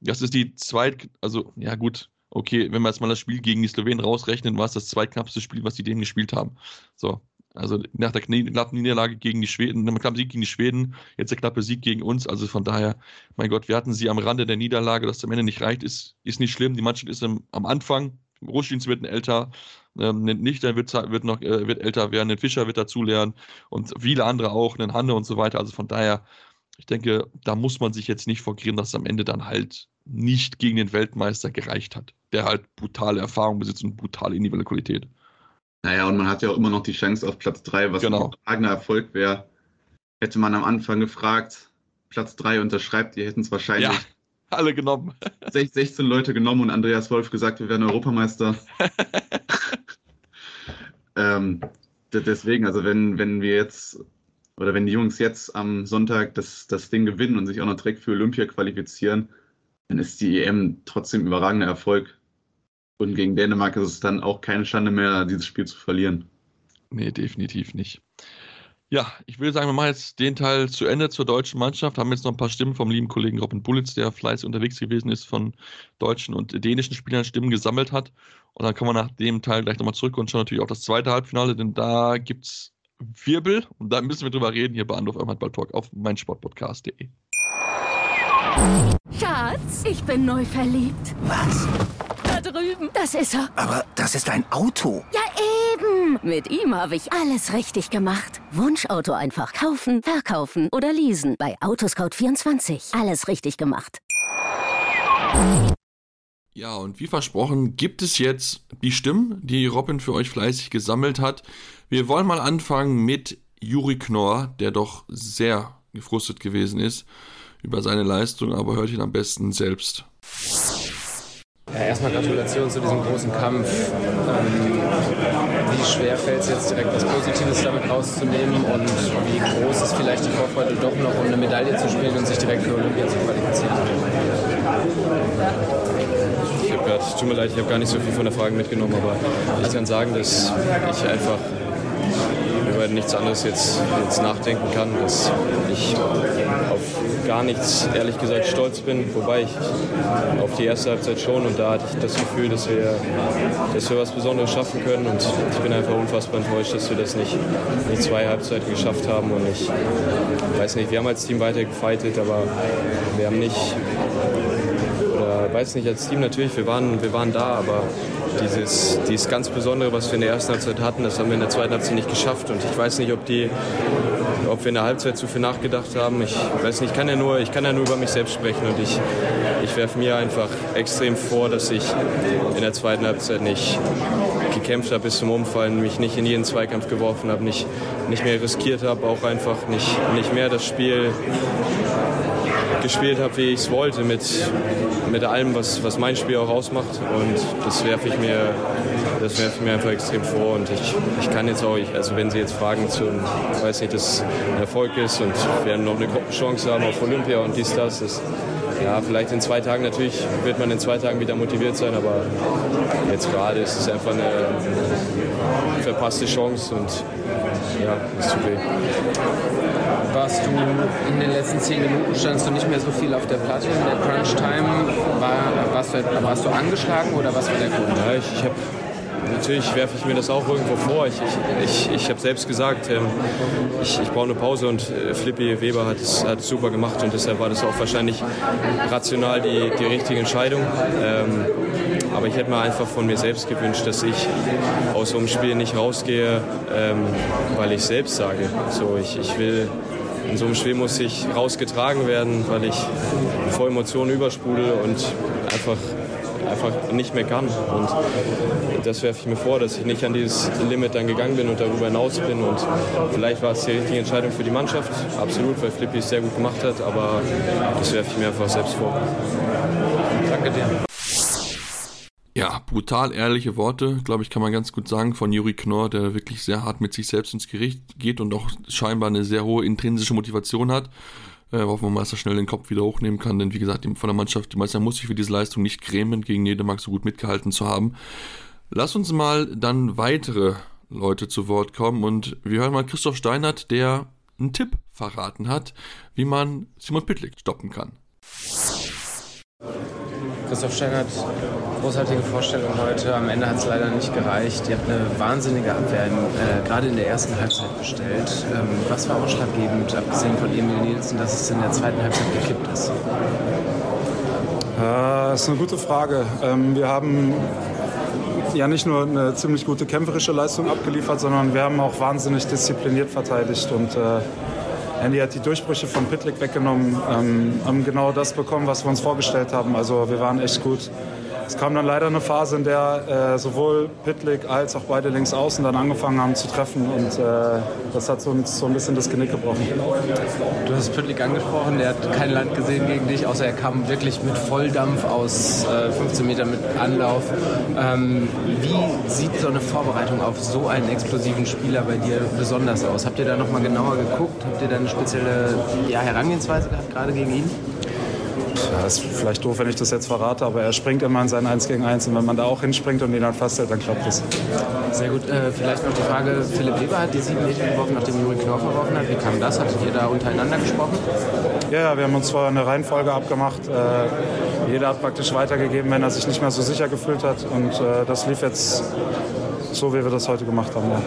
das ist die zweit, also, ja gut, okay, wenn wir jetzt mal das Spiel gegen die Slowenen rausrechnen, war es das zweitknappste Spiel, was die denen gespielt haben. So, also nach der knappen Niederlage gegen die Schweden, nach dem knappen Sieg gegen die Schweden, jetzt der knappe Sieg gegen uns. Also von daher, mein Gott, wir hatten sie am Rande der Niederlage, dass es am Ende nicht reicht, ist, ist nicht schlimm. Die Mannschaft ist am, am Anfang. Ruschins wird ein älter, ähm, nicht, der wird, wird noch äh, wird älter werden, ein Fischer wird dazulernen und viele andere auch, ein Hanne und so weiter. Also von daher, ich denke, da muss man sich jetzt nicht vorgehen, dass es am Ende dann halt nicht gegen den Weltmeister gereicht hat, der halt brutale Erfahrung besitzt und brutale individuelle Qualität. Naja, und man hat ja auch immer noch die Chance auf Platz 3, was Genau. ein überragender Erfolg wäre. Hätte man am Anfang gefragt, Platz 3 unterschreibt, die hätten es wahrscheinlich Ja. [laughs] Alle genommen. [laughs] sech- 16 Leute genommen und Andreas Wolf gesagt, wir werden Europameister. [laughs] ähm, de- deswegen, also wenn, wenn wir jetzt oder wenn die Jungs jetzt am Sonntag das, das Ding gewinnen und sich auch noch direkt für Olympia qualifizieren, dann ist die EM trotzdem überragender Erfolg. Und gegen Dänemark ist es dann auch keine Schande mehr, dieses Spiel zu verlieren. Nee, definitiv nicht. Ja, ich würde sagen, wir machen jetzt den Teil zu Ende zur deutschen Mannschaft. Haben jetzt noch ein paar Stimmen vom lieben Kollegen Robin Bullitz, der fleißig unterwegs gewesen ist, von deutschen und dänischen Spielern Stimmen gesammelt hat. Und dann kommen wir nach dem Teil gleich nochmal zurück und schauen natürlich auch das zweite Halbfinale, denn da gibt es Wirbel und da müssen wir drüber reden hier bei Anruf am Handball Talk auf meinsportpodcast.de. Schatz, ich bin neu verliebt. Was? Da drüben. Das ist er. Aber das ist ein Auto. Ja, eben. Mit ihm habe ich alles richtig gemacht. Wunschauto einfach kaufen, verkaufen oder leasen. Bei Autoscout24. Alles richtig gemacht. Ja, und wie versprochen gibt es jetzt die Stimmen, die Robin für euch fleißig gesammelt hat. Wir wollen mal anfangen mit Juri Knorr, der doch sehr gefrustet gewesen ist über seine Leistung, aber hört ihn am besten selbst. Ja, erstmal Gratulation zu diesem großen Kampf. Ähm, wie schwer fällt es jetzt direkt was Positives damit rauszunehmen und wie groß ist vielleicht die Vorfreude doch noch, um eine Medaille zu spielen und sich direkt für Olympia zu qualifizieren? Ich habe gerade, tut mir leid, ich habe gar nicht so viel von der Frage mitgenommen, aber ich kann sagen, dass ich einfach über nichts anderes jetzt, jetzt nachdenken kann, dass ich auf gar nichts, ehrlich gesagt, stolz bin. Wobei ich auf die erste Halbzeit schon und da hatte ich das Gefühl, dass wir, dass wir was Besonderes schaffen können und ich bin einfach unfassbar enttäuscht, dass wir das nicht die zwei Halbzeiten geschafft haben und ich weiß nicht, wir haben als Team weiter gefeitet, aber wir haben nicht weiß nicht, als Team natürlich, wir waren, wir waren da, aber dieses, dieses ganz Besondere, was wir in der ersten Halbzeit hatten, das haben wir in der zweiten Halbzeit nicht geschafft. Und ich weiß nicht, ob, die, ob wir in der Halbzeit zu viel nachgedacht haben. Ich weiß nicht, ich kann ja nur, ich kann ja nur über mich selbst sprechen und ich, ich werfe mir einfach extrem vor, dass ich in der zweiten Halbzeit nicht gekämpft habe bis zum Umfallen, mich nicht in jeden Zweikampf geworfen habe, nicht, nicht mehr riskiert habe, auch einfach nicht, nicht mehr das Spiel gespielt habe, wie ich es wollte, mit, mit allem, was, was mein Spiel auch ausmacht. Und das werfe ich mir, ich mir einfach extrem vor. Und ich, ich kann jetzt auch, also wenn Sie jetzt fragen zu, ich weiß nicht, dass ein Erfolg ist und wir noch eine Chance haben auf Olympia und dies, das, das ja, vielleicht in zwei Tagen natürlich wird man in zwei Tagen wieder motiviert sein, aber jetzt gerade ist es einfach eine verpasste Chance und ja, es tut weh warst du in den letzten zehn Minuten, standst du nicht mehr so viel auf der Platte in der Crunch Time. War, warst, du, warst du angeschlagen oder was war der Grund? Ja, ich, ich habe natürlich werfe ich mir das auch irgendwo vor. Ich, ich, ich, ich habe selbst gesagt, ähm, ich, ich brauche eine Pause und äh, Flippy Weber hat es, hat super gemacht und deshalb war das auch wahrscheinlich rational die, die richtige Entscheidung. Ähm, aber ich hätte mir einfach von mir selbst gewünscht, dass ich aus so einem Spiel nicht rausgehe, ähm, weil ich selbst sage. So, ich, ich will in so einem Spiel muss ich rausgetragen werden, weil ich vor Emotionen übersprudel und einfach, einfach nicht mehr kann. Und das werfe ich mir vor, dass ich nicht an dieses Limit dann gegangen bin und darüber hinaus bin. Und vielleicht war es die richtige Entscheidung für die Mannschaft, absolut, weil Flippy es sehr gut gemacht hat, aber das werfe ich mir einfach selbst vor. Danke dir. Ja, brutal ehrliche Worte, glaube ich, kann man ganz gut sagen, von Juri Knorr, der wirklich sehr hart mit sich selbst ins Gericht geht und auch scheinbar eine sehr hohe intrinsische Motivation hat. Äh, hoffen wir mal, dass er schnell den Kopf wieder hochnehmen kann, denn wie gesagt, von der Mannschaft, die Meister muss sich für diese Leistung nicht grämen, gegen Nedemark so gut mitgehalten zu haben. Lass uns mal dann weitere Leute zu Wort kommen und wir hören mal Christoph Steinert, der einen Tipp verraten hat, wie man Simon Pitlick stoppen kann. Christoph Steinert, großartige Vorstellung heute. Am Ende hat es leider nicht gereicht. Ihr habt eine wahnsinnige Abwehr äh, gerade in der ersten Halbzeit gestellt. Ähm, was war ausschlaggebend, abgesehen von Emil Nielsen, dass es in der zweiten Halbzeit gekippt ist? Äh, das ist eine gute Frage. Ähm, wir haben ja nicht nur eine ziemlich gute kämpferische Leistung abgeliefert, sondern wir haben auch wahnsinnig diszipliniert verteidigt und äh, Andy hat die Durchbrüche von Pitlick weggenommen, ähm, haben genau das bekommen, was wir uns vorgestellt haben. Also wir waren echt gut. Es kam dann leider eine Phase, in der äh, sowohl Pitlick als auch beide Linksaußen dann angefangen haben zu treffen und äh, das hat uns so ein bisschen das Genick gebrochen. Du hast Pitlick angesprochen, der hat kein Land gesehen gegen dich, außer er kam wirklich mit Volldampf aus äh, 15 Metern mit Anlauf. Ähm, wie sieht so eine Vorbereitung auf so einen explosiven Spieler bei dir besonders aus? Habt ihr da nochmal genauer geguckt? Habt ihr da eine spezielle ja, Herangehensweise gehabt, gerade gegen ihn? Ja, ist vielleicht doof, wenn ich das jetzt verrate, aber er springt immer in sein 1 gegen 1 und wenn man da auch hinspringt und ihn dann fasst, dann klappt das. Sehr gut. Äh, vielleicht noch die Frage, Philipp Weber hat die sieben Meter geworfen, nachdem Juri Knorr verworfen hat. Wie kam das? Hattet ihr da untereinander gesprochen? Ja, ja wir haben uns vorher eine Reihenfolge abgemacht. Äh, jeder hat praktisch weitergegeben, wenn er sich nicht mehr so sicher gefühlt hat und äh, das lief jetzt so, wie wir das heute gemacht haben. Ja.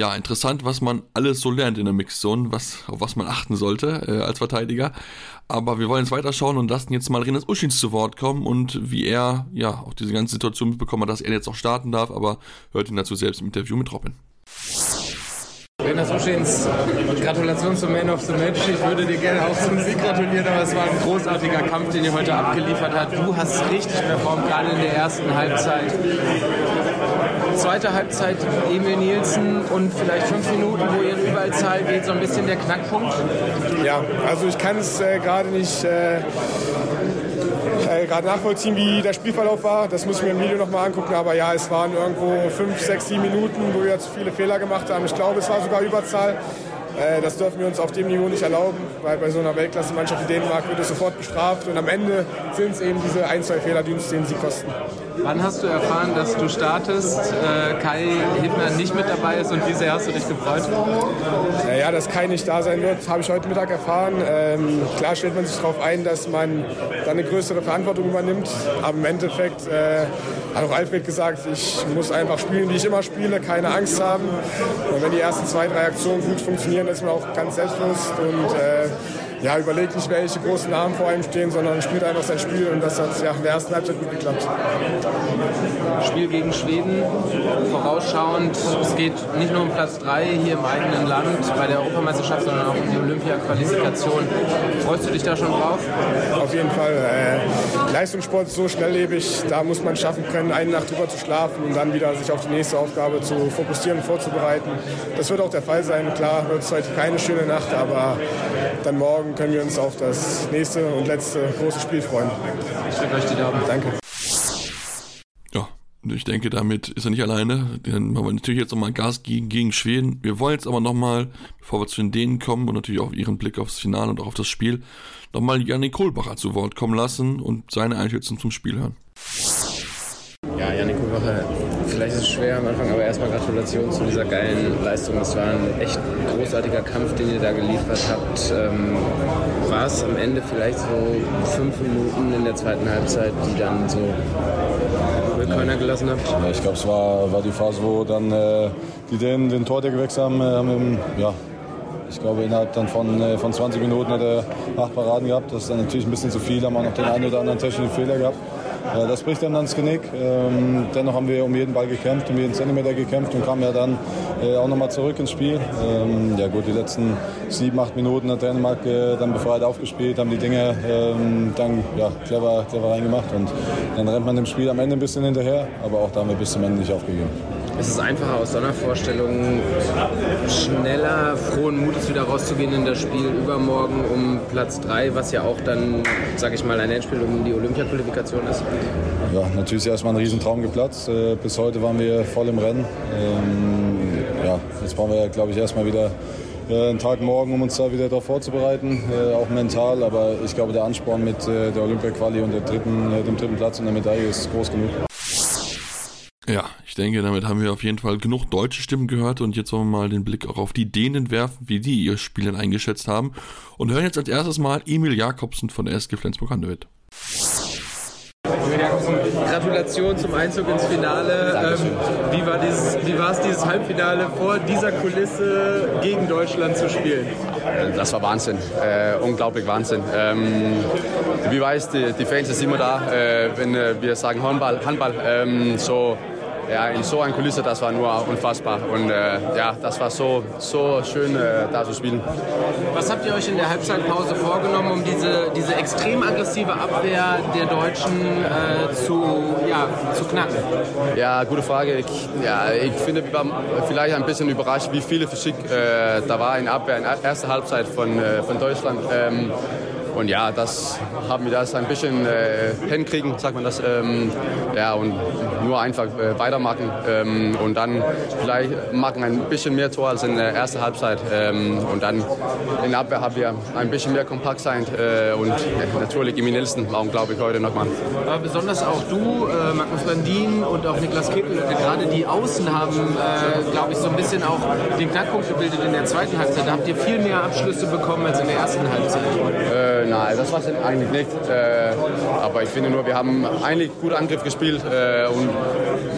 Ja, interessant, was man alles so lernt in der Mixzone, was, auf was man achten sollte äh, als Verteidiger. Aber wir wollen jetzt weiterschauen und lassen jetzt mal Renas Uschins zu Wort kommen und wie er ja auch diese ganze Situation mitbekommen hat, dass er jetzt auch starten darf, aber hört ihn dazu selbst im Interview mit Robin. Renas Uschins, Gratulation zum Man of the Match. Ich würde dir gerne auch zum Sieg gratulieren, aber es war ein großartiger Kampf, den ihr heute abgeliefert habt. Du hast richtig performt, gerade in der ersten Halbzeit. Zweite Halbzeit Emil Nielsen und vielleicht fünf Minuten, wo ihr in Überzahl geht, so ein bisschen der Knackpunkt? Ja, also ich kann es äh, gerade nicht äh, äh, gerade nachvollziehen, wie der Spielverlauf war. Das muss ich mir im Video nochmal angucken. Aber ja, es waren irgendwo fünf, sechs, sieben Minuten, wo wir zu viele Fehler gemacht haben. Ich glaube, es war sogar Überzahl. Äh, das dürfen wir uns auf dem Niveau nicht erlauben, weil bei so einer Weltklasse-Mannschaft wie Dänemark wird es sofort bestraft und am Ende sind es eben diese ein, zwei Fehler, die uns den Sieg kosten. Wann hast du erfahren, dass du startest, äh, Kai Hibner nicht mit dabei ist und wie sehr hast du dich gefreut? Ja, dass Kai nicht da sein wird, habe ich heute Mittag erfahren. Ähm, klar stellt man sich darauf ein, dass man dann eine größere Verantwortung übernimmt, aber im Endeffekt äh, hat auch Alfred gesagt, ich muss einfach spielen, wie ich immer spiele, keine Angst haben. Und wenn die ersten zwei, drei Aktionen gut funktionieren, ist man auch ganz selbstbewusst und äh, ja, überlegt nicht, welche großen Namen vor ihm stehen, sondern spielt einfach sein Spiel und das hat ja, in der ersten Halbzeit gut geklappt. Spiel gegen Schweden, vorausschauend, es geht nicht nur um Platz 3 hier im eigenen Land bei der Europameisterschaft, sondern auch um die Olympia-Qualifikation. Freust du dich da schon drauf? Auf jeden Fall. Äh, Leistungssport ist so schnelllebig, da muss man schaffen können, eine Nacht drüber zu schlafen und dann wieder sich auf die nächste Aufgabe zu fokussieren und vorzubereiten. Das wird auch der Fall sein. Klar wird es heute keine schöne Nacht, aber dann morgen können wir uns auf das nächste und letzte große Spiel freuen. Ich drücke euch die Daumen. Danke. Ja, ich denke, damit ist er nicht alleine. Denn wir wollen natürlich jetzt nochmal Gas gegen, gegen Schweden. Wir wollen jetzt aber nochmal, bevor wir zu den Dänen kommen und natürlich auch ihren Blick aufs Finale und auch auf das Spiel, nochmal Janik Kohlbacher zu Wort kommen lassen und seine Einschätzung zum Spiel hören. Ja, Janik Kohlbacher, schwer am Anfang, aber erstmal Gratulation zu dieser geilen Leistung. Es war ein echt großartiger Kampf, den ihr da geliefert habt. Ähm, war es am Ende vielleicht so fünf Minuten in der zweiten Halbzeit, die dann so Kölner gelassen habt? Ja, ich glaube, es war, war die Phase, wo dann äh, die Dänen den Tordeck gewechselt haben. Äh, haben im, ja, ich glaube, innerhalb dann von, äh, von 20 Minuten hat er acht Paraden gehabt. Das ist dann natürlich ein bisschen zu viel, haben auch noch den einen oder anderen technischen Fehler gehabt. Ja, das bricht dann ans Genick. Ähm, dennoch haben wir um jeden Ball gekämpft, um jeden Zentimeter gekämpft und kamen ja dann äh, auch nochmal zurück ins Spiel. Ähm, ja gut, die letzten sieben, acht Minuten hat Dänemark äh, dann befreit aufgespielt, haben die Dinge ähm, dann ja, clever, clever reingemacht und dann rennt man dem Spiel am Ende ein bisschen hinterher, aber auch da haben wir bis zum Ende nicht aufgegeben. Es ist einfacher aus so einer Vorstellung schneller, frohen Mutes wieder rauszugehen in das Spiel übermorgen um Platz 3, was ja auch dann, sage ich mal, ein Endspiel um die Olympia-Qualifikation ist. Ja, natürlich ist erstmal ein Riesentraum geplatzt. Äh, bis heute waren wir voll im Rennen. Ähm, ja, jetzt brauchen wir, glaube ich, erstmal wieder äh, einen Tag morgen, um uns da wieder darauf vorzubereiten, äh, auch mental. Aber ich glaube, der Ansporn mit der Olympia-Quali und der dritten, dem dritten Platz und der Medaille ist groß genug. Ja, ich denke, damit haben wir auf jeden Fall genug deutsche Stimmen gehört und jetzt wollen wir mal den Blick auch auf die Dänen werfen, wie die ihr Spiel eingeschätzt haben und hören jetzt als erstes mal Emil Jakobsen von der SG Flensburg-Handewitt. Gratulation zum Einzug ins Finale. Ähm, wie war dieses, wie war es dieses Halbfinale vor dieser Kulisse gegen Deutschland zu spielen? Das war Wahnsinn, äh, unglaublich Wahnsinn. Ähm, wie weiß, die, die Fans sind immer da, äh, wenn äh, wir sagen Handball, Handball. Ähm, so ja, in so einer Kulisse, das war nur unfassbar. Und äh, ja, das war so, so schön, äh, da zu spielen. Was habt ihr euch in der Halbzeitpause vorgenommen, um diese, diese extrem aggressive Abwehr der Deutschen äh, zu, ja, zu knacken? Ja, gute Frage. Ich, ja, ich finde, wir waren vielleicht ein bisschen überrascht, wie viele Physik äh, da war in der Abwehr in der ersten Halbzeit von, äh, von Deutschland. Ähm, und ja, das haben wir das ein bisschen äh, hinkriegen, sagt man das. Ähm, ja, und nur einfach äh, weitermachen ähm, und dann vielleicht machen ein bisschen mehr Tor als in der ersten Halbzeit. Ähm, und dann in der Abwehr haben wir ein bisschen mehr kompakt sein äh, und natürlich Emil Nielsen, warum glaube ich heute nochmal. Aber besonders auch du, äh, Magnus Landin und auch Niklas Kittel, gerade die Außen haben, äh, glaube ich, so ein bisschen auch den Knackpunkt gebildet in der zweiten Halbzeit. Da habt ihr viel mehr Abschlüsse bekommen als in der ersten Halbzeit. Äh, Äh, nein, das war es eigentlich nicht. Äh, aber ich finde nur, wir haben eigentlich gut Angriff gespielt äh, und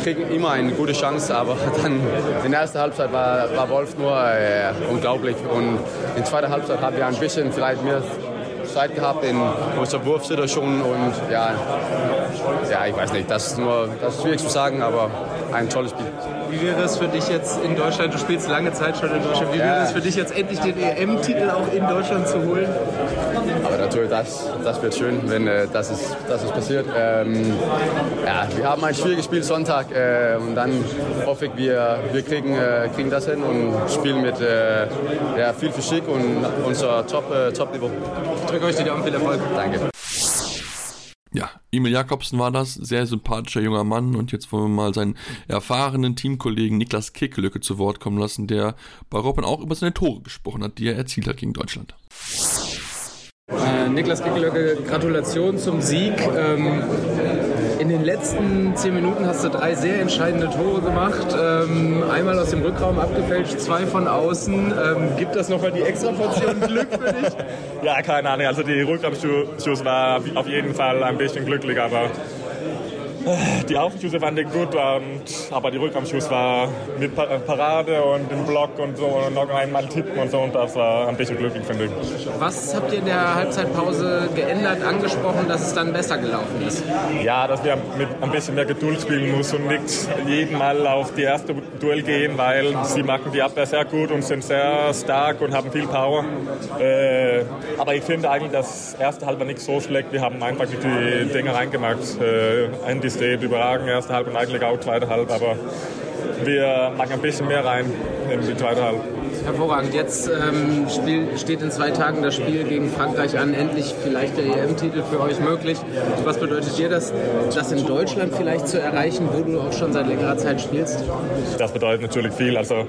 kriegen immer eine gute Chance. Aber [laughs] dann in der ersten Halbzeit war, war Wolf nur äh, unglaublich. Und in der zweiten Halbzeit haben wir ein bisschen vielleicht mehr Zeit gehabt in unserer Wurfsituation und ja, ja, ich weiß nicht, das ist nur, das ist schwierig zu sagen, aber ein tolles Spiel. Wie wäre es für dich jetzt in Deutschland, du spielst lange Zeit schon in Deutschland, wie wäre es für dich jetzt endlich den EM-Titel auch in Deutschland zu holen? Natürlich, das, das wird schön, wenn äh, das, ist, das ist passiert. Ähm, ja, wir haben ein schwieriges Spiel Sonntag äh, und dann hoffe ich, wir, wir kriegen, äh, kriegen das hin und spielen mit äh, ja, viel Physik und unser Top-Niveau. Top ich drücke euch die Daumen, viel Erfolg. Danke. Ja, Emil Jakobsen war das, sehr sympathischer junger Mann und jetzt wollen wir mal seinen erfahrenen Teamkollegen Niklas Kekelöcke zu Wort kommen lassen, der bei Robin auch über seine Tore gesprochen hat, die er erzielt hat gegen Deutschland. Niklas Kekelöcke, Gratulation zum Sieg. Ähm, in den letzten zehn Minuten hast du drei sehr entscheidende Tore gemacht. Ähm, einmal aus dem Rückraum abgefälscht, zwei von außen. Ähm, gibt das nochmal die extra Portion Glück für dich? [laughs] Ja, keine Ahnung. Also die Rückraumschuss war auf jeden Fall ein bisschen glücklich, aber die Außenschüsse fand ich gut, und, aber die Rückraumschuss war mit Parade und dem Block und so und noch einmal tippen und so und das war ein bisschen glücklich, finde ich. Was habt ihr in der Halbzeitpause geändert, angesprochen, dass es dann besser gelaufen ist? Ja, dass wir mit ein bisschen mehr Geduld spielen müssen und nicht jeden Mal auf die erste Duell gehen, weil sie machen die Abwehr sehr gut und sind sehr stark und haben viel Power. Äh, aber ich finde eigentlich, das erste Halb war nicht so schlecht. Wir haben einfach die Dinge reingemacht. Äh, steht überragend, erste Halb und eigentlich auch zweite Halb, aber wir machen ein bisschen mehr rein in die zweite Halb. Hervorragend. Jetzt ähm, Spiel, steht in zwei Tagen das Spiel gegen Frankreich an. Endlich vielleicht der EM-Titel für euch möglich. Was bedeutet dir das, das in Deutschland vielleicht zu erreichen, wo du auch schon seit längerer Zeit spielst? Das bedeutet natürlich viel. Also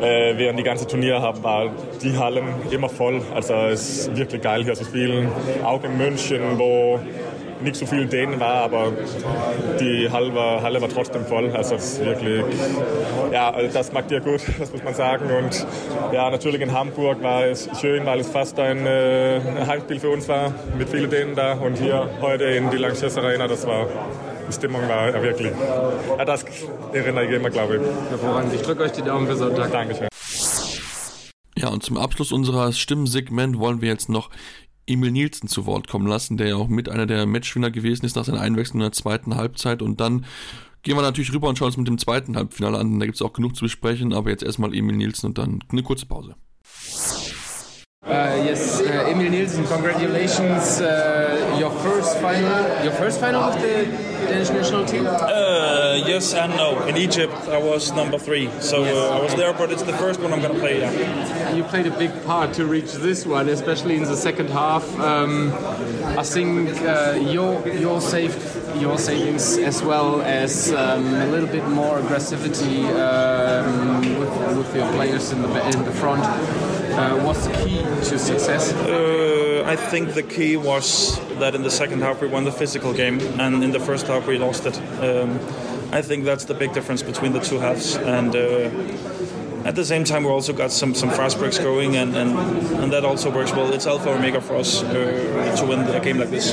äh, während die ganze Turnier haben, war die Hallen immer voll. Also es ist wirklich geil hier zu spielen. Auch in München, wo nicht so viel Dänen war, aber die Halle war, Halle war trotzdem voll. Also es ist wirklich, ja, das mag dir gut, das muss man sagen. Und ja, natürlich in Hamburg war es schön, weil es fast ein äh, Heimspiel für uns war, mit vielen Dänen da. Und hier heute in die Lanxess Arena, das war die Stimmung war ja wirklich. Ja, das erinnere ich immer, glaube ich. Hervorragend. Ich drücke euch die Daumen für Sonntag. Dankeschön. Ja, und zum Abschluss unseres Stimmensegment wollen wir jetzt noch Emil Nielsen zu Wort kommen lassen, der ja auch mit einer der Matchwinner gewesen ist nach seiner Einwechslung in der zweiten Halbzeit. Und dann gehen wir natürlich rüber und schauen uns mit dem zweiten Halbfinale an. Da gibt es auch genug zu besprechen, aber jetzt erstmal Emil Nielsen und dann eine kurze Pause. Uh, yes, uh, Emil Nielsen, congratulations! Uh, your first final, your first final of the Danish national team. Uh, yes and no. In Egypt, I was number three, so yes. Uh, I was there, but it's the first one I'm going to play. Yeah. You played a big part to reach this one, especially in the second half. Um, I think uh, your your saved your savings as well as um, a little bit more aggressivity um, with, with your players in the in the front. Uh, what's the key to success? Uh, I think the key was that in the second half we won the physical game, and in the first half we lost it. Um, I think that's the big difference between the two halves, and. Uh, at the same time, we also got some, some fast breaks going, and, and, and that also works well. It's alpha omega for us uh, to win a game like this.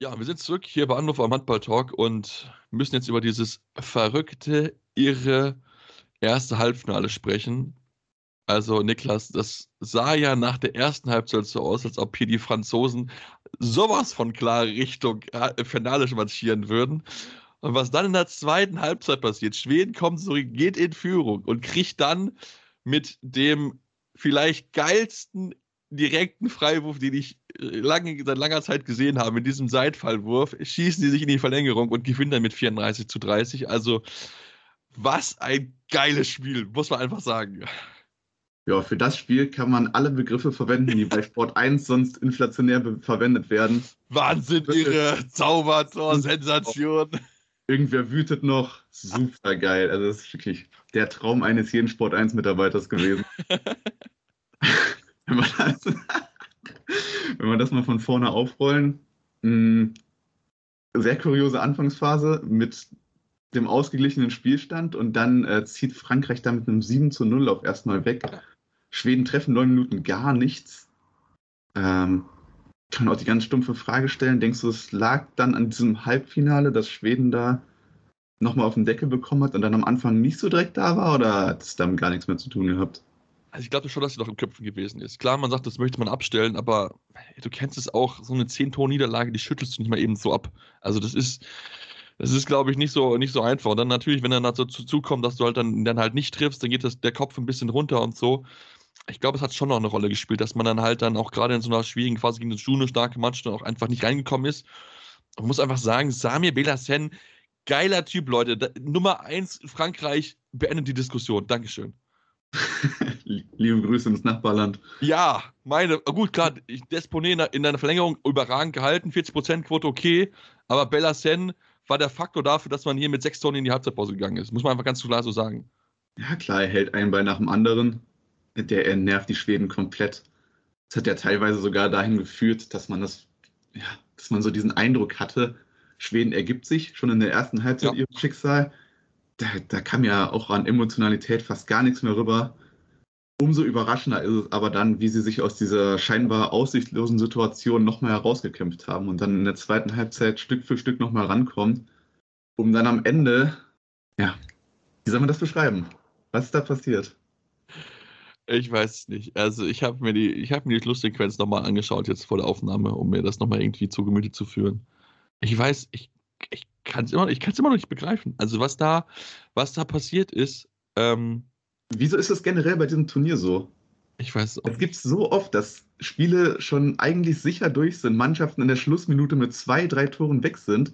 Ja, wir sind zurück hier bei Anruf am Handball Talk und müssen jetzt über dieses verrückte, irre erste Halbfinale sprechen. Also, Niklas, das sah ja nach der ersten Halbzeit so aus, als ob hier die Franzosen sowas von klar Richtung äh, Finale marschieren würden. Und was dann in der zweiten Halbzeit passiert, Schweden kommt zurück, geht in Führung und kriegt dann mit dem vielleicht geilsten direkten Freiwurf, den ich lange, seit langer Zeit gesehen habe, mit diesem Seitfallwurf, schießen sie sich in die Verlängerung und gewinnen dann mit 34 zu 30. Also, was ein geiles Spiel, muss man einfach sagen. Ja, für das Spiel kann man alle Begriffe verwenden, die bei [laughs] Sport 1 sonst inflationär verwendet werden. Wahnsinn, irre, Zaubertor, Sensation. Irgendwer wütet noch, super geil. Also das ist wirklich der Traum eines jeden Sport 1 Mitarbeiters gewesen. [laughs] wenn, wir das, [laughs] wenn wir das mal von vorne aufrollen. Mh, hm, sehr kuriose Anfangsphase mit dem ausgeglichenen Spielstand und dann äh, zieht Frankreich da mit einem 7 zu 0 auf erstmal weg. Schweden treffen neun Minuten gar nichts. Ähm, kann auch die ganz stumpfe Frage stellen. Denkst du, es lag dann an diesem Halbfinale, dass Schweden da nochmal auf den Deckel bekommen hat und dann am Anfang nicht so direkt da war oder hat es damit gar nichts mehr zu tun gehabt? Also ich glaube schon, dass sie doch im Köpfen gewesen ist. Klar, man sagt, das möchte man abstellen, aber du kennst es auch, so eine 10-Tor-Niederlage, die schüttelst du nicht mal eben so ab. Also das ist, das ist, glaube ich, nicht so, nicht so einfach. Und dann natürlich, wenn dann dazu zukommt, dass du halt dann, dann halt nicht triffst, dann geht das, der Kopf ein bisschen runter und so ich glaube, es hat schon noch eine Rolle gespielt, dass man dann halt dann auch gerade in so einer schwierigen Phase gegen eine Schuhe starke Mannschaft dann auch einfach nicht reingekommen ist. Man muss einfach sagen, Samir Belassen, geiler Typ, Leute. Da, Nummer eins Frankreich beendet die Diskussion. Dankeschön. [laughs] Liebe Grüße ins Nachbarland. Ja, meine, gut, klar, Desponé in, in deiner Verlängerung überragend gehalten, 40% Quote okay, aber Bellassen war der Faktor dafür, dass man hier mit sechs Tonnen in die Halbzeitpause gegangen ist. Muss man einfach ganz klar so sagen. Ja, klar, er hält einen Ball nach dem anderen der er nervt die Schweden komplett. Das hat ja teilweise sogar dahin geführt, dass man das, ja, dass man so diesen Eindruck hatte, Schweden ergibt sich schon in der ersten Halbzeit ja. ihrem Schicksal. Da, da kam ja auch an Emotionalität fast gar nichts mehr rüber. Umso überraschender ist es aber dann, wie sie sich aus dieser scheinbar aussichtslosen Situation nochmal herausgekämpft haben und dann in der zweiten Halbzeit Stück für Stück nochmal rankommen, um dann am Ende, ja, wie soll man das beschreiben? Was ist da passiert? Ich weiß es nicht. Also ich habe mir die, ich habe mir die Schlusssequenz nochmal angeschaut jetzt vor der Aufnahme, um mir das nochmal irgendwie zu Gemüte zu führen. Ich weiß, ich, ich kann es immer, immer noch nicht begreifen. Also was da, was da passiert ist. Ähm, Wieso ist das generell bei diesem Turnier so? Ich weiß auch. Es gibt so oft, dass Spiele schon eigentlich sicher durch sind, Mannschaften in der Schlussminute mit zwei, drei Toren weg sind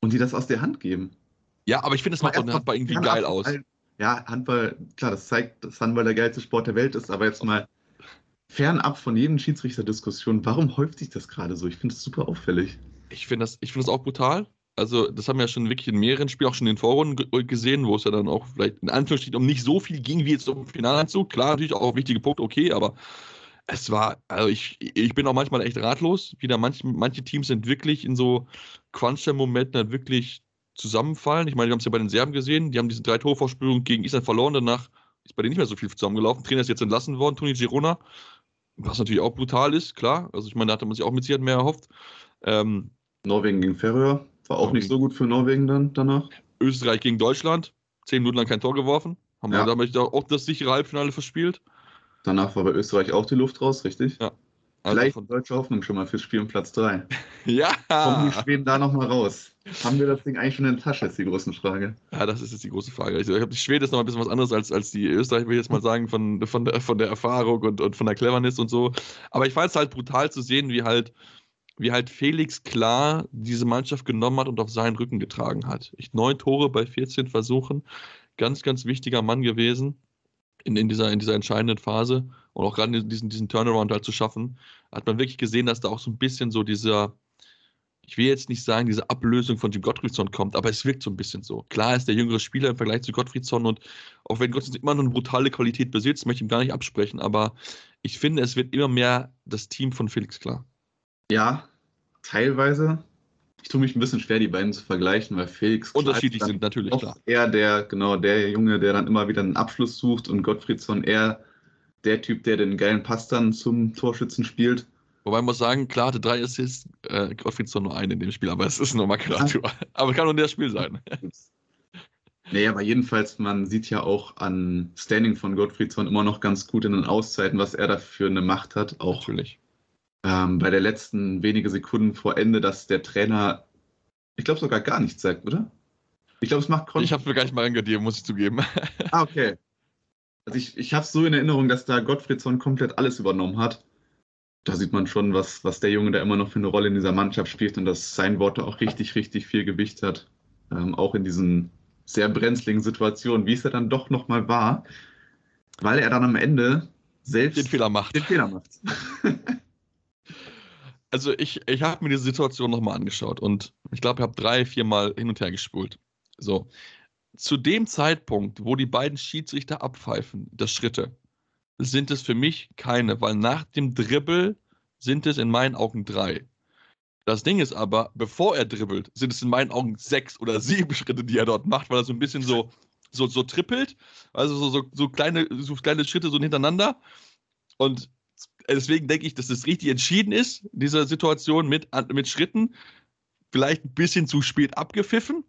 und die das aus der Hand geben. Ja, aber ich finde, es macht doch Handball irgendwie geil aus ja, Handball, klar, das zeigt, dass Handball der geilste Sport der Welt ist, aber jetzt mal fernab von jedem Schiedsrichterdiskussion, warum häuft sich das gerade so? Ich finde es super auffällig. Ich finde das, find das auch brutal. Also, das haben wir ja schon wirklich in mehreren Spielen, auch schon in den Vorrunden gesehen, wo es ja dann auch vielleicht in Anführungsstrichen um nicht so viel ging wie jetzt um Finalanzug. Klar, natürlich auch wichtige Punkte, okay, aber es war, also ich, ich bin auch manchmal echt ratlos. Wieder manche, manche Teams sind wirklich in so Crunch-Momenten wirklich zusammenfallen. Ich meine, wir haben es ja bei den Serben gesehen, die haben diese drei Torvorsprung gegen Island verloren, danach ist bei denen nicht mehr so viel zusammengelaufen. Trainer ist jetzt entlassen worden, Toni Girona, was natürlich auch brutal ist, klar. Also ich meine, da hatte man sich auch mit Sicherheit mehr erhofft. Ähm, Norwegen gegen Färöer, war auch nicht so gut für Norwegen dann danach. Österreich gegen Deutschland, zehn Minuten lang kein Tor geworfen. Haben ja. wir damit auch das sichere Halbfinale verspielt. Danach war bei Österreich auch die Luft raus, richtig? Ja. Also Vielleicht von deutsche Hoffnung schon mal fürs Spiel um Platz 3. [laughs] ja! Kommen die Schweden da nochmal raus? Haben wir das Ding eigentlich schon in der Tasche, ist die große Frage. Ja, das ist jetzt die große Frage. Ich, glaube, die Schweden ist noch ein bisschen was anderes als, als die Österreich, würde ich jetzt mal sagen, von, von, der, von der Erfahrung und, und von der Cleverness und so. Aber ich fand es halt brutal zu sehen, wie halt, wie halt Felix klar diese Mannschaft genommen hat und auf seinen Rücken getragen hat. Ich, neun Tore bei 14 Versuchen. Ganz, ganz wichtiger Mann gewesen in, in, dieser, in dieser entscheidenden Phase und auch gerade diesen, diesen Turnaround halt zu schaffen, hat man wirklich gesehen, dass da auch so ein bisschen so dieser, ich will jetzt nicht sagen, diese Ablösung von Jim Gottfriedson kommt, aber es wirkt so ein bisschen so. Klar ist der jüngere Spieler im Vergleich zu Gottfriedson und auch wenn Gottfriedson immer noch eine brutale Qualität besitzt, möchte ich ihm gar nicht absprechen, aber ich finde, es wird immer mehr das Team von Felix klar. Ja, teilweise. Ich tue mich ein bisschen schwer, die beiden zu vergleichen, weil Felix unterschiedlich sind natürlich klar. Eher der, genau, der Junge, der dann immer wieder einen Abschluss sucht und Gottfriedson eher der Typ, der den geilen Pass dann zum Torschützen spielt. Wobei man muss sagen, klar hatte drei Assists, äh, Gottfriedson nur einen in dem Spiel, aber es ist nur Makulatur. Ja. Aber kann nur der Spiel sein. [laughs] Nee, aber jedenfalls, man sieht ja auch an Standing von Gottfriedson immer noch ganz gut in den Auszeiten, was er dafür eine Macht hat. Auch Natürlich. Ähm, bei der letzten wenige Sekunden vor Ende, dass der Trainer, ich glaube sogar gar nichts sagt, oder? Ich glaube, es macht Kon Ich habe mir gar nicht mal angegeben, muss ich zugeben. [laughs] ah, okay. Also ich, ich habe so in Erinnerung, dass da Gottfriedson komplett alles übernommen hat. da sieht man schon, was, was der Junge da immer noch für eine Rolle in dieser Mannschaft spielt und dass sein Wort auch richtig, richtig viel Gewicht hat. Ähm, auch in diesen sehr brenzligen Situationen, wie es ja dann doch nochmal war, weil er dann am Ende selbst den Fehler macht. Den Fehler macht. [laughs] also ich, ich habe mir diese Situation nochmal angeschaut und ich glaube, ich habe drei, vier Mal hin und her gespult. So. Zu dem Zeitpunkt, wo die beiden Schiedsrichter abpfeifen, das Schritte, sind es für mich keine, weil nach dem Dribbel sind es in meinen Augen drei. Das Ding ist aber, bevor er dribbelt, sind es in meinen Augen sechs oder [laughs] sieben Schritte, die er dort macht, weil er so ein bisschen so, so, so trippelt. Also so, so, so, kleine, so kleine Schritte so hintereinander. Und deswegen denke ich, dass es richtig entschieden ist, diese Situation mit, mit Schritten. Vielleicht ein bisschen zu spät abgepfiffen.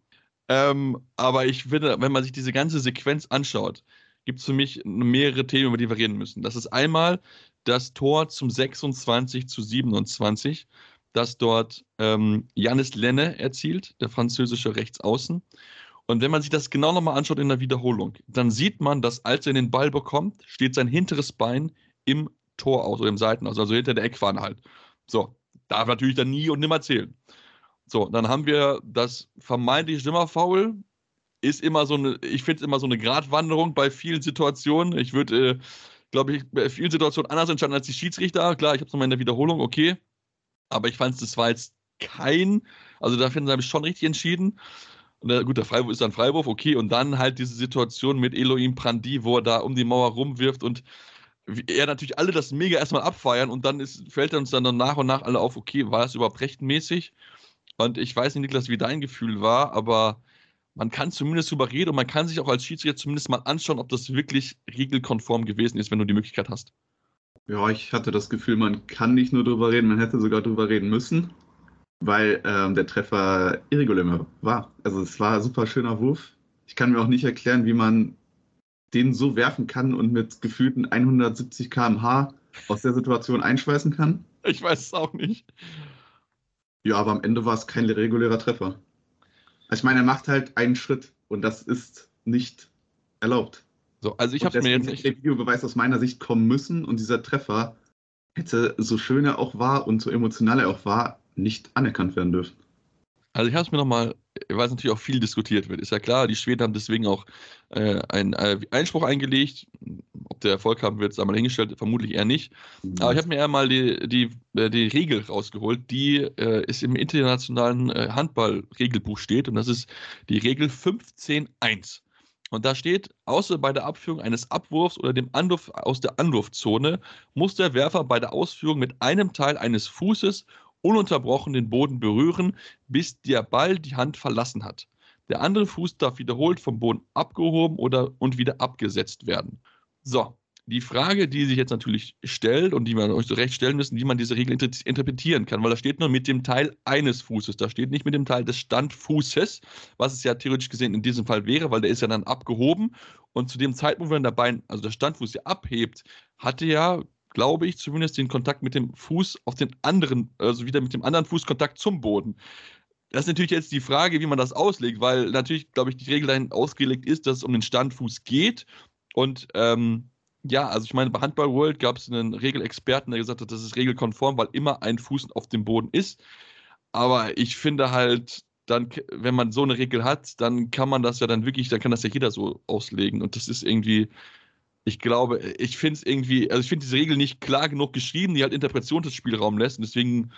Ähm, aber ich finde, wenn man sich diese ganze Sequenz anschaut, gibt es für mich mehrere Themen, über die wir reden müssen. Das ist einmal das Tor zum 26 zu 27, das dort ähm, Lenne erzielt, der französische Rechtsaußen. Und wenn man sich das genau nochmal anschaut in der Wiederholung, dann sieht man, dass als er den Ball bekommt, steht sein hinteres Bein im Tor aus oder im Seitenaus, also hinter der Eckfahne halt. So, darf natürlich dann nie und nimmer zählen. So, dann haben wir das vermeintliche Schimmerfoul, ist immer so eine, ich finde es immer so eine Gratwanderung bei vielen Situationen. Ich würde, äh, glaube ich, bei vielen Situationen anders entscheiden als die Schiedsrichter. Klar, ich habe es nochmal in der Wiederholung, okay. Aber ich fand es, das war jetzt kein, also da finden sie schon richtig entschieden. Und der, gut, der Freiwurf ist dann Freiwurf, okay. Und dann halt diese Situation mit Elohim Prandi, wo er da um die Mauer rumwirft und er natürlich alle das mega erstmal abfeiern und dann ist, fällt uns dann nach und nach alle auf, okay, war das überhaupt rechtmäßig? Und ich weiß nicht, Niklas, wie dein Gefühl war, aber man kann zumindest drüber reden und man kann sich auch als Schiedsrichter zumindest mal anschauen, ob das wirklich regelkonform gewesen ist, wenn du die Möglichkeit hast. Ja, ich hatte das Gefühl, man kann nicht nur drüber reden, man hätte sogar drüber reden müssen, weil ähm, der Treffer irregulär war. Also es war ein super schöner Wurf. Ich kann mir auch nicht erklären, wie man den so werfen kann und mit gefühlten 170 km/h aus der Situation einschweißen kann. Ich weiß es auch nicht. Ja, aber am Ende war es kein regulärer Treffer. Ich meine, er macht halt einen Schritt und das ist nicht erlaubt. So, also ich habe mir jetzt nicht. Der Videobeweis aus meiner Sicht kommen müssen und dieser Treffer hätte, so schön er auch war und so emotional er auch war, nicht anerkannt werden dürfen. Also ich habe es mir nochmal, weil es natürlich auch viel diskutiert wird, ist ja klar, die Schweden haben deswegen auch äh, einen äh, Einspruch eingelegt. Ob der Erfolg haben wird, sei mal hingestellt, vermutlich eher nicht. Mhm. Aber ich habe mir eher mal die, die, äh, die Regel rausgeholt, die äh, ist im internationalen äh, Handball-Regelbuch steht und das ist die Regel 15.1. Und da steht, außer bei der Abführung eines Abwurfs oder dem Anwurf aus der Anwurfzone muss der Werfer bei der Ausführung mit einem Teil eines Fußes ununterbrochen den Boden berühren, bis der Ball die Hand verlassen hat. Der andere Fuß darf wiederholt vom Boden abgehoben oder und wieder abgesetzt werden. So, die Frage, die sich jetzt natürlich stellt und die man euch zurecht stellen müssen, wie man diese Regel inter interpretieren kann, weil da steht nur mit dem Teil eines Fußes, da steht nicht mit dem Teil des Standfußes, was es ja theoretisch gesehen in diesem Fall wäre, weil der ist ja dann abgehoben und zu dem Zeitpunkt, wenn der Bein, also der Standfuß ja abhebt, hatte ja glaube ich, zumindest den Kontakt mit dem Fuß auf den anderen, also wieder mit dem anderen Fuß Kontakt zum Boden. Das ist natürlich jetzt die Frage, wie man das auslegt, weil natürlich, glaube ich, die Regel dahin ausgelegt ist, dass es um den Standfuß geht. Und ähm, ja, also ich meine, bei Handball World gab es einen Regelexperten, der gesagt hat, das ist regelkonform, weil immer ein Fuß auf dem Boden ist. Aber ich finde halt, dann, wenn man so eine Regel hat, dann kann man das ja dann wirklich, dann kann das ja jeder so auslegen. Und das ist irgendwie, ich glaube, ich finde es irgendwie, also ich finde diese Regel nicht klar genug geschrieben, die halt Interpretationsspielraum lässt und deswegen,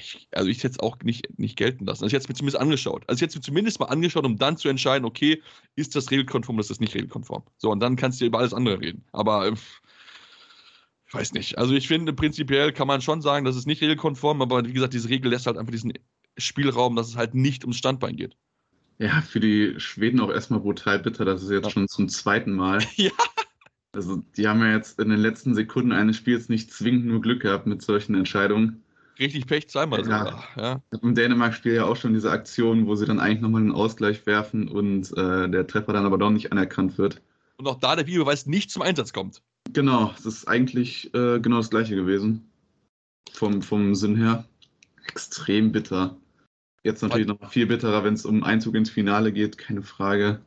ich, also ich hätte es auch nicht, nicht gelten lassen. Also ich hätte es mir zumindest angeschaut. Also ich hätte es mir zumindest mal angeschaut, um dann zu entscheiden, okay, ist das regelkonform oder ist das nicht regelkonform? So, und dann kannst du über alles andere reden. Aber ich weiß nicht. Also ich finde, prinzipiell kann man schon sagen, das ist nicht regelkonform, aber wie gesagt, diese Regel lässt halt einfach diesen Spielraum, dass es halt nicht ums Standbein geht. Ja, für die Schweden auch erstmal brutal bitter. Das ist jetzt schon zum zweiten Mal. [laughs] Ja. Also, die haben ja jetzt in den letzten Sekunden eines Spiels nicht zwingend nur Glück gehabt mit solchen Entscheidungen. Richtig Pech zweimal ja. sogar. Ja. Im Dänemark-Spiel ja auch schon diese Aktion, wo sie dann eigentlich nochmal einen Ausgleich werfen und äh, der Treffer dann aber doch nicht anerkannt wird. Und auch da der Videobeweis nicht zum Einsatz kommt. Genau, das ist eigentlich äh, genau das gleiche gewesen. Vom, vom Sinn her. Extrem bitter. Jetzt natürlich noch viel bitterer, wenn es um Einzug ins Finale geht, keine Frage.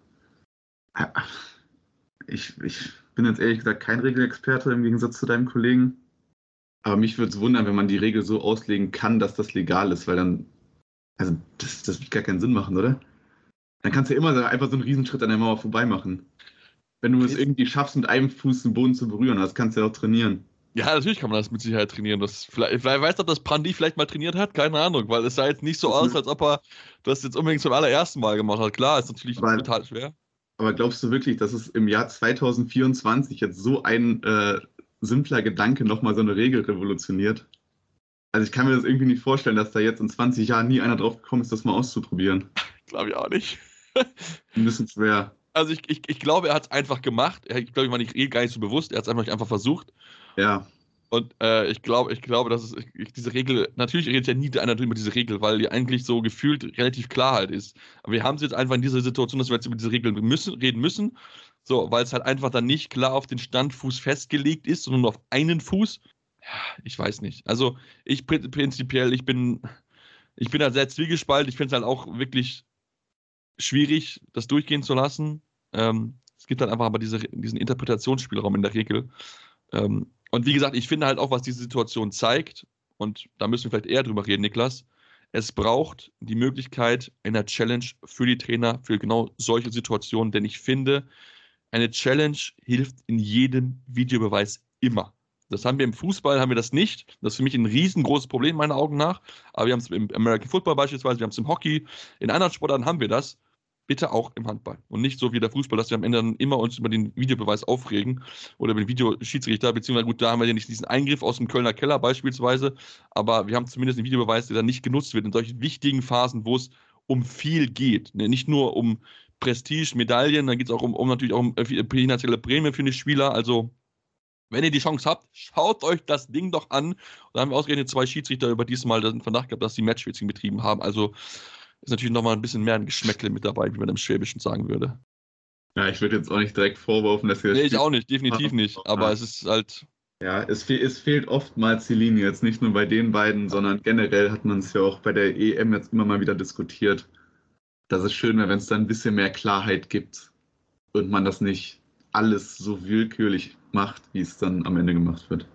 Ich, ich bin jetzt ehrlich gesagt kein Regelexperte im Gegensatz zu deinem Kollegen. Aber mich würde es wundern, wenn man die Regel so auslegen kann, dass das legal ist, weil dann, also das, das wird gar keinen Sinn machen, oder? Dann kannst du ja immer einfach so einen Riesenschritt an der Mauer vorbei machen. Wenn du es irgendwie schaffst, mit einem Fuß den Boden zu berühren, das kannst du ja auch trainieren. Ja, natürlich kann man das mit Sicherheit trainieren. Das, vielleicht, vielleicht weiß ob das Prandi vielleicht mal trainiert hat, keine Ahnung, weil es sah jetzt nicht so aus, als ob er das jetzt unbedingt zum allerersten Mal gemacht hat. Klar, ist natürlich aber, total schwer. Aber glaubst du wirklich, dass es im Jahr 2024 jetzt so ein äh, simpler Gedanke nochmal so eine Regel revolutioniert? Also ich kann mir das irgendwie nicht vorstellen, dass da jetzt in 20 Jahren nie einer drauf gekommen ist, das mal auszuprobieren. [laughs] Glaube ich auch nicht. Ein bisschen schwer. Also ich, ich, ich glaube, er hat es einfach gemacht. Ich glaube, ich war nicht gar nicht so bewusst. Er hat es einfach, einfach versucht. Ja. Und äh, ich glaube, ich glaube, dass es ich, diese Regel, natürlich redet ja nie einer über diese Regel, weil die eigentlich so gefühlt relativ klar halt ist. Aber wir haben es jetzt einfach in dieser Situation, dass wir jetzt über diese Regel müssen, reden müssen. So, weil es halt einfach dann nicht klar auf den Standfuß festgelegt ist, sondern nur auf einen Fuß. Ja, ich weiß nicht. Also ich prinzipiell, ich bin, ich bin halt sehr zwiegespalten. Ich finde es halt auch wirklich schwierig, das durchgehen zu lassen. Ähm, es gibt halt einfach aber diese, diesen Interpretationsspielraum in der Regel. Ähm, und wie gesagt, ich finde halt auch, was diese Situation zeigt, und da müssen wir vielleicht eher drüber reden, Niklas, es braucht die Möglichkeit einer Challenge für die Trainer, für genau solche Situationen, denn ich finde, eine Challenge hilft in jedem Videobeweis immer. Das haben wir im Fußball, haben wir das nicht. Das ist für mich ein riesengroßes Problem, meiner Augen nach. Aber wir haben es im American Football beispielsweise, wir haben es im Hockey, in anderen Sportarten haben wir das bitte auch im Handball. Und nicht so wie der Fußball, dass wir am Ende dann immer uns über den Videobeweis aufregen oder über den Videoschiedsrichter, beziehungsweise gut, da haben wir ja nicht diesen Eingriff aus dem Kölner Keller beispielsweise, aber wir haben zumindest einen Videobeweis, der dann nicht genutzt wird in solchen wichtigen Phasen, wo es um viel geht. Ne? Nicht nur um Prestige, Medaillen, dann geht es auch um, um natürlich auch um finanzielle Prämien für die Spieler. Also wenn ihr die Chance habt, schaut euch das Ding doch an. Und da haben wir ausgerechnet zwei Schiedsrichter über diesmal den Verdacht gehabt, dass sie Matchfixing betrieben haben. Also ist natürlich nochmal ein bisschen mehr ein Geschmäckle mit dabei, wie man im Schwäbischen sagen würde. Ja, ich würde jetzt auch nicht direkt vorwerfen, dass wir. Nee, ich auch nicht, definitiv nicht. Aber es ist halt. Ja, es, fe es, fehlt oftmals die Linie, jetzt nicht nur bei den beiden, sondern generell hat man es ja auch bei der EM jetzt immer mal wieder diskutiert. Dass es schön wäre, wenn es da ein bisschen mehr Klarheit gibt und man das nicht alles so willkürlich macht, wie es dann am Ende gemacht wird.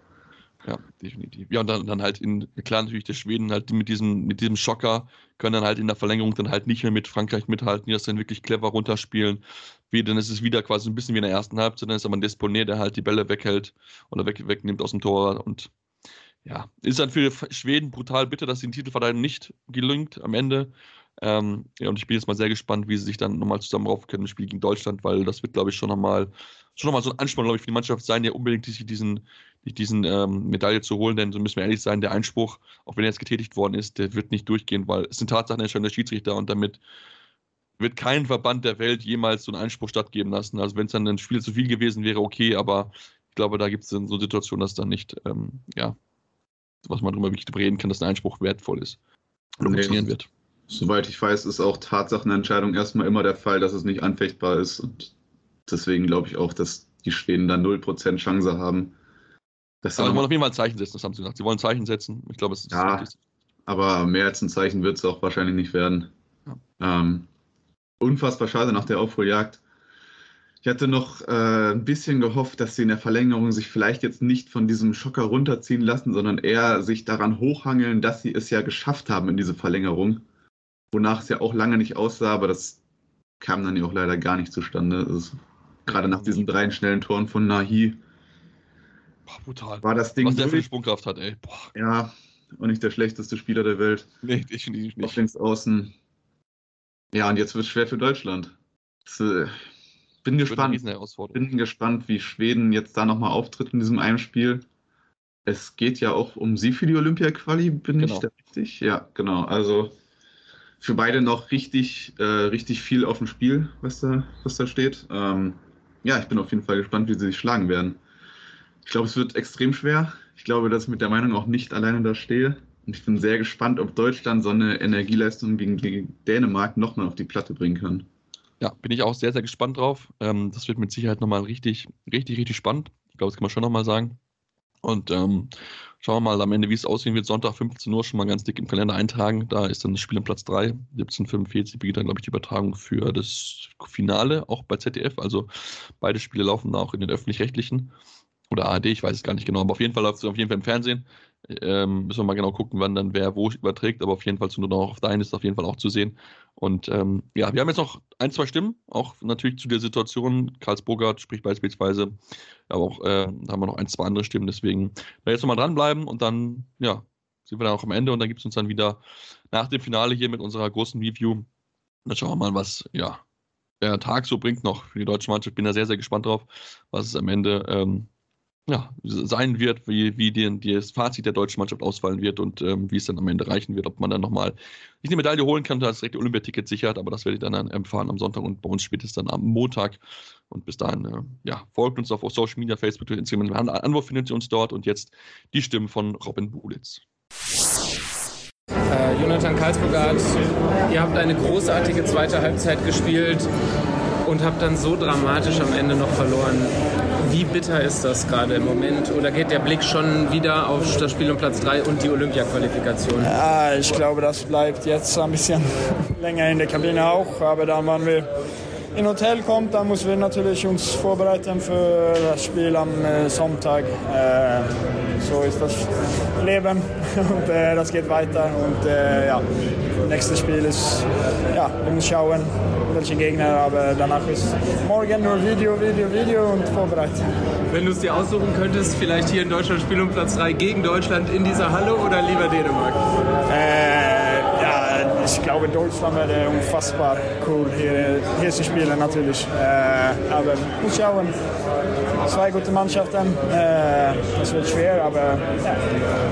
Ja, definitiv. Ja, und dann, dann halt in, klar natürlich der Schweden halt mit diesem, mit diesem Schocker können dann halt in der Verlängerung dann halt nicht mehr mit Frankreich mithalten, die das dann wirklich clever runterspielen. Wie, dann ist es wieder quasi ein bisschen wie in der ersten Halbzeit, dann ist aber ein Disponé, der halt die Bälle weghält oder weg, wegnimmt aus dem Tor und ja, ist dann für Schweden brutal bitter, dass den Titelverteidigung nicht gelingt am Ende. Ähm, ja, und ich bin jetzt mal sehr gespannt, wie sie sich dann nochmal zusammen rauf können im Spiel gegen Deutschland, weil das wird, glaube ich, schon nochmal schon nochmal so ein Ansporn, glaube ich, für die Mannschaft sein, ja unbedingt diesen, diesen ähm, Medaille zu holen, denn so müssen wir ehrlich sein, der Einspruch, auch wenn er jetzt getätigt worden ist, der wird nicht durchgehen, weil es sind Tatsachen der Schiedsrichter und damit wird kein Verband der Welt jemals so einen Einspruch stattgeben lassen. Also wenn es dann ein Spiel zu viel gewesen wäre, okay, aber ich glaube, da gibt es dann so Situationen, dass dann nicht, ähm, ja, was man darüber wirklich reden kann, dass ein Einspruch wertvoll ist oder nee, funktionieren wird. Soweit ich weiß, ist auch Tatsachenentscheidung erstmal immer der Fall, dass es nicht anfechtbar ist und deswegen glaube ich auch, dass die Schweden da 0% Chance haben. Das aber sie wollen auf jeden Fall ein Zeichen setzen, das haben sie gesagt. Sie wollen ein Zeichen setzen. Ich glaube, es ist ja, aber mehr als ein Zeichen wird es auch wahrscheinlich nicht werden. Ja. Ähm, unfassbar schade nach der Aufholjagd. Ich hatte noch äh, ein bisschen gehofft, dass sie in der Verlängerung sich vielleicht jetzt nicht von diesem Schocker runterziehen lassen, sondern eher sich daran hochhangeln, dass sie es ja geschafft haben in diese Verlängerung. Wonach es ja auch lange nicht aussah, aber das kam dann ja auch leider gar nicht zustande. Also, gerade nach diesen drei schnellen Toren von Nahi. Boah, brutal. War das Ding. Was der für Sprungkraft hat, ey. Boah. Ja, und nicht der schlechteste Spieler der Welt. Nee, definitiv nicht. Auf links außen. Ja, und jetzt wird es schwer für Deutschland. Das, äh, bin gespannt. Bin gespannt, wie Schweden jetzt da nochmal auftritt in diesem einen Spiel. Es geht ja auch um sie für die Olympia-Quali, bin genau. ich da richtig? Ja, genau. Also für beide noch richtig, äh, richtig viel auf dem Spiel, was da, was da steht. Ähm, ja, ich bin auf jeden Fall gespannt, wie sie sich schlagen werden. Ich glaube, es wird extrem schwer. Ich glaube, dass ich mit der Meinung auch nicht alleine da stehe. Und ich bin sehr gespannt, ob Deutschland so eine Energieleistung gegen, Dänemark nochmal auf die Platte bringen kann. Ja, bin ich auch sehr, sehr gespannt drauf. Ähm, das wird mit Sicherheit nochmal richtig, richtig, richtig spannend. Ich glaube, das kann man schon nochmal sagen. Und ähm, schauen wir mal am Ende, wie es aussehen wird. Sonntag 15 Uhr schon mal ganz dick im Kalender eintragen. Da ist dann das Spiel am Platz 3. 17.45 beginnt dann, glaube ich, die Übertragung für das Finale, auch bei ZDF. Also beide Spiele laufen da auch in den öffentlich-rechtlichen. Oder ARD, ich weiß es gar nicht genau, aber auf jeden Fall läuft es auf jeden Fall im Fernsehen. Ähm, müssen wir mal genau gucken, wann dann wer wo überträgt, aber auf jeden Fall zu nur noch auf Dein ist auf jeden Fall auch zu sehen. Und ähm, ja, wir haben jetzt noch ein, zwei Stimmen, auch natürlich zu der Situation. Karls Bogart spricht beispielsweise, aber auch äh, haben wir noch ein, zwei andere Stimmen, deswegen da jetzt nochmal dranbleiben und dann, ja, sind wir dann auch am Ende und dann gibt es uns dann wieder nach dem Finale hier mit unserer großen Review. Dann schauen wir mal, was, ja, der Tag so bringt noch für die deutsche Mannschaft. Bin da sehr, sehr gespannt drauf, was es am Ende ähm, ja, sein wird, wie, wie die das Fazit der deutschen Mannschaft ausfallen wird und ähm, wie es dann am Ende reichen wird, ob man dann nochmal nicht eine Medaille holen kann, da ist direkt Olympiaticket sichert, aber das werde ich dann erfahren am Sonntag und bei uns spätestens dann am Montag. Und bis dahin, äh, ja, folgt uns auf Social Media, Facebook, Twitter, Instagram. Anwurf findet ihr uns dort und jetzt die Stimmen von Robin Bulitz. Äh, Jonathan Karlsburgart, ihr habt eine großartige zweite Halbzeit gespielt und habt dann so dramatisch am Ende noch verloren. Wie bitter ist das gerade im Moment? Oder geht der Blick schon wieder auf das Spiel um Platz 3 und die Olympia-Qualifikation? Ja, ich glaube, das bleibt jetzt ein bisschen länger in der Kabine auch. Aber dann waren wir in Hotel kommt, dann müssen wir natürlich uns vorbereiten für das Spiel am äh, Sonntag. Äh, so ist das Leben [laughs] und äh, das geht weiter. Und ja, nächstes Spiel ist, ja, wir müssen schauen, welche Gegner, aber danach ist morgen nur Video, Video, Video und vorbereitet. Wenn du es dir aussuchen könntest, vielleicht hier in Deutschland Spiel um Platz 3 gegen Deutschland in dieser Halle oder lieber Dänemark? Ich glaube, Deutschland wäre unfassbar cool hier, hier zu spielen natürlich. Äh, aber muss schauen. Zwei gute Mannschaften. Äh, das wird schwer, aber ja.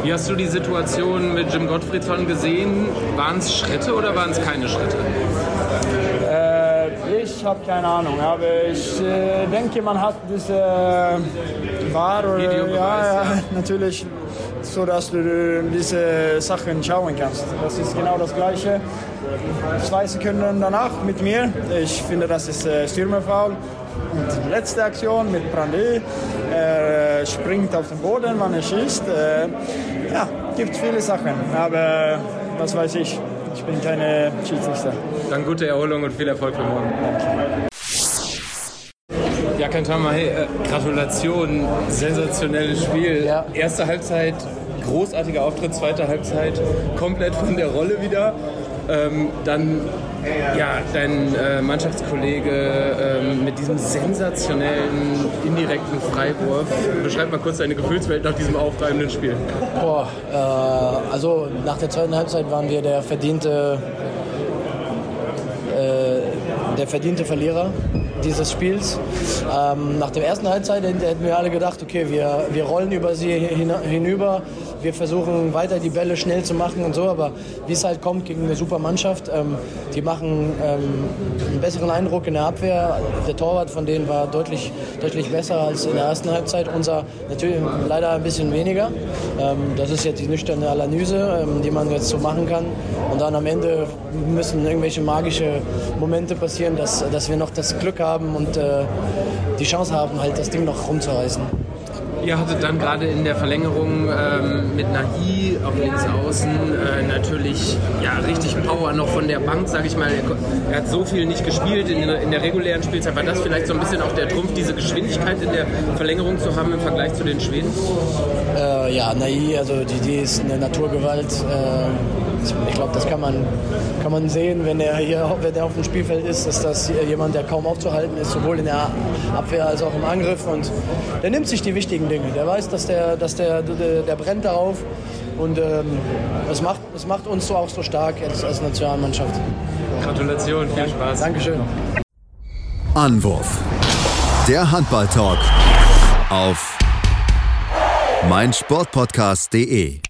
Wie hast du die Situation mit Jim Gottfriedson gesehen? Waren es Schritte oder waren es keine Schritte? Äh, ich habe keine Ahnung, aber ich äh, denke, man hat diese äh, War oder ja, ja, [laughs] natürlich so dass du diese Sachen schauen kannst. Das ist genau das Gleiche. Zwei Sekunden danach mit mir. Ich finde, das ist äh, Stürmerfoul. Und die letzte Aktion mit Brandy. Er springt auf den Boden, wann er schießt. Äh, ja, gibt viele Sachen. Aber was weiß ich. Ich bin keine Schiedsrichter. Dann gute Erholung und viel Erfolg für morgen. Danke. Ja, Kantama, hey, äh, Gratulation, sensationelles Spiel. Ja. Erste Halbzeit, großartiger Auftritt, zweite Halbzeit, komplett von der Rolle wieder. Ähm, dann ja, dein äh, Mannschaftskollege ähm, mit diesem sensationellen indirekten Freiwurf. Beschreib mal kurz deine Gefühlswelt nach diesem aufreibenden Spiel. Boah, äh, also nach der zweiten Halbzeit waren wir der verdiente, äh, der verdiente Verlierer dieses Spiels. Ähm, nach der ersten Halbzeit hätten wir alle gedacht, okay, wir, wir rollen über sie hinüber, wir versuchen weiter die Bälle schnell zu machen und so, aber wie es halt kommt gegen eine super Mannschaft, ähm, die machen ähm, einen besseren Eindruck in der Abwehr. Der Torwart von denen war deutlich, deutlich besser als in der ersten Halbzeit. Unser natürlich leider ein bisschen weniger. Ähm, das ist jetzt die nüchterne Analyse, ähm, die man jetzt so machen kann. Und dann am Ende müssen irgendwelche magische Momente passieren, dass, dass wir noch das Glück haben und äh, die Chance haben, halt das Ding noch rumzureißen. Ihr hattet dann gerade in der Verlängerung ähm, mit Nahi auf links außen äh, natürlich ja, richtig Power noch von der Bank, sag ich mal. Er, hat so viel nicht gespielt in, in, der regulären Spielzeit. War das vielleicht so ein bisschen auch der Trumpf, diese Geschwindigkeit in der Verlängerung zu haben im Vergleich zu den Schweden? Äh, ja, Nahi, also die, die ist eine Naturgewalt. Äh, ich glaube, das kann man, kann man sehen, wenn er hier wenn er auf dem Spielfeld ist, dass das jemand, der kaum aufzuhalten ist, sowohl in der Abwehr als auch im Angriff. Und der nimmt sich die wichtigen Dinge. Der weiß, dass der, dass der, der, der brennt darauf. Und ähm, das, macht, das macht uns so auch so stark als, als Nationalmannschaft. Gratulation, viel Spaß. Dankeschön. Anwurf. Der Handball-Talk auf meinsportpodcast.de.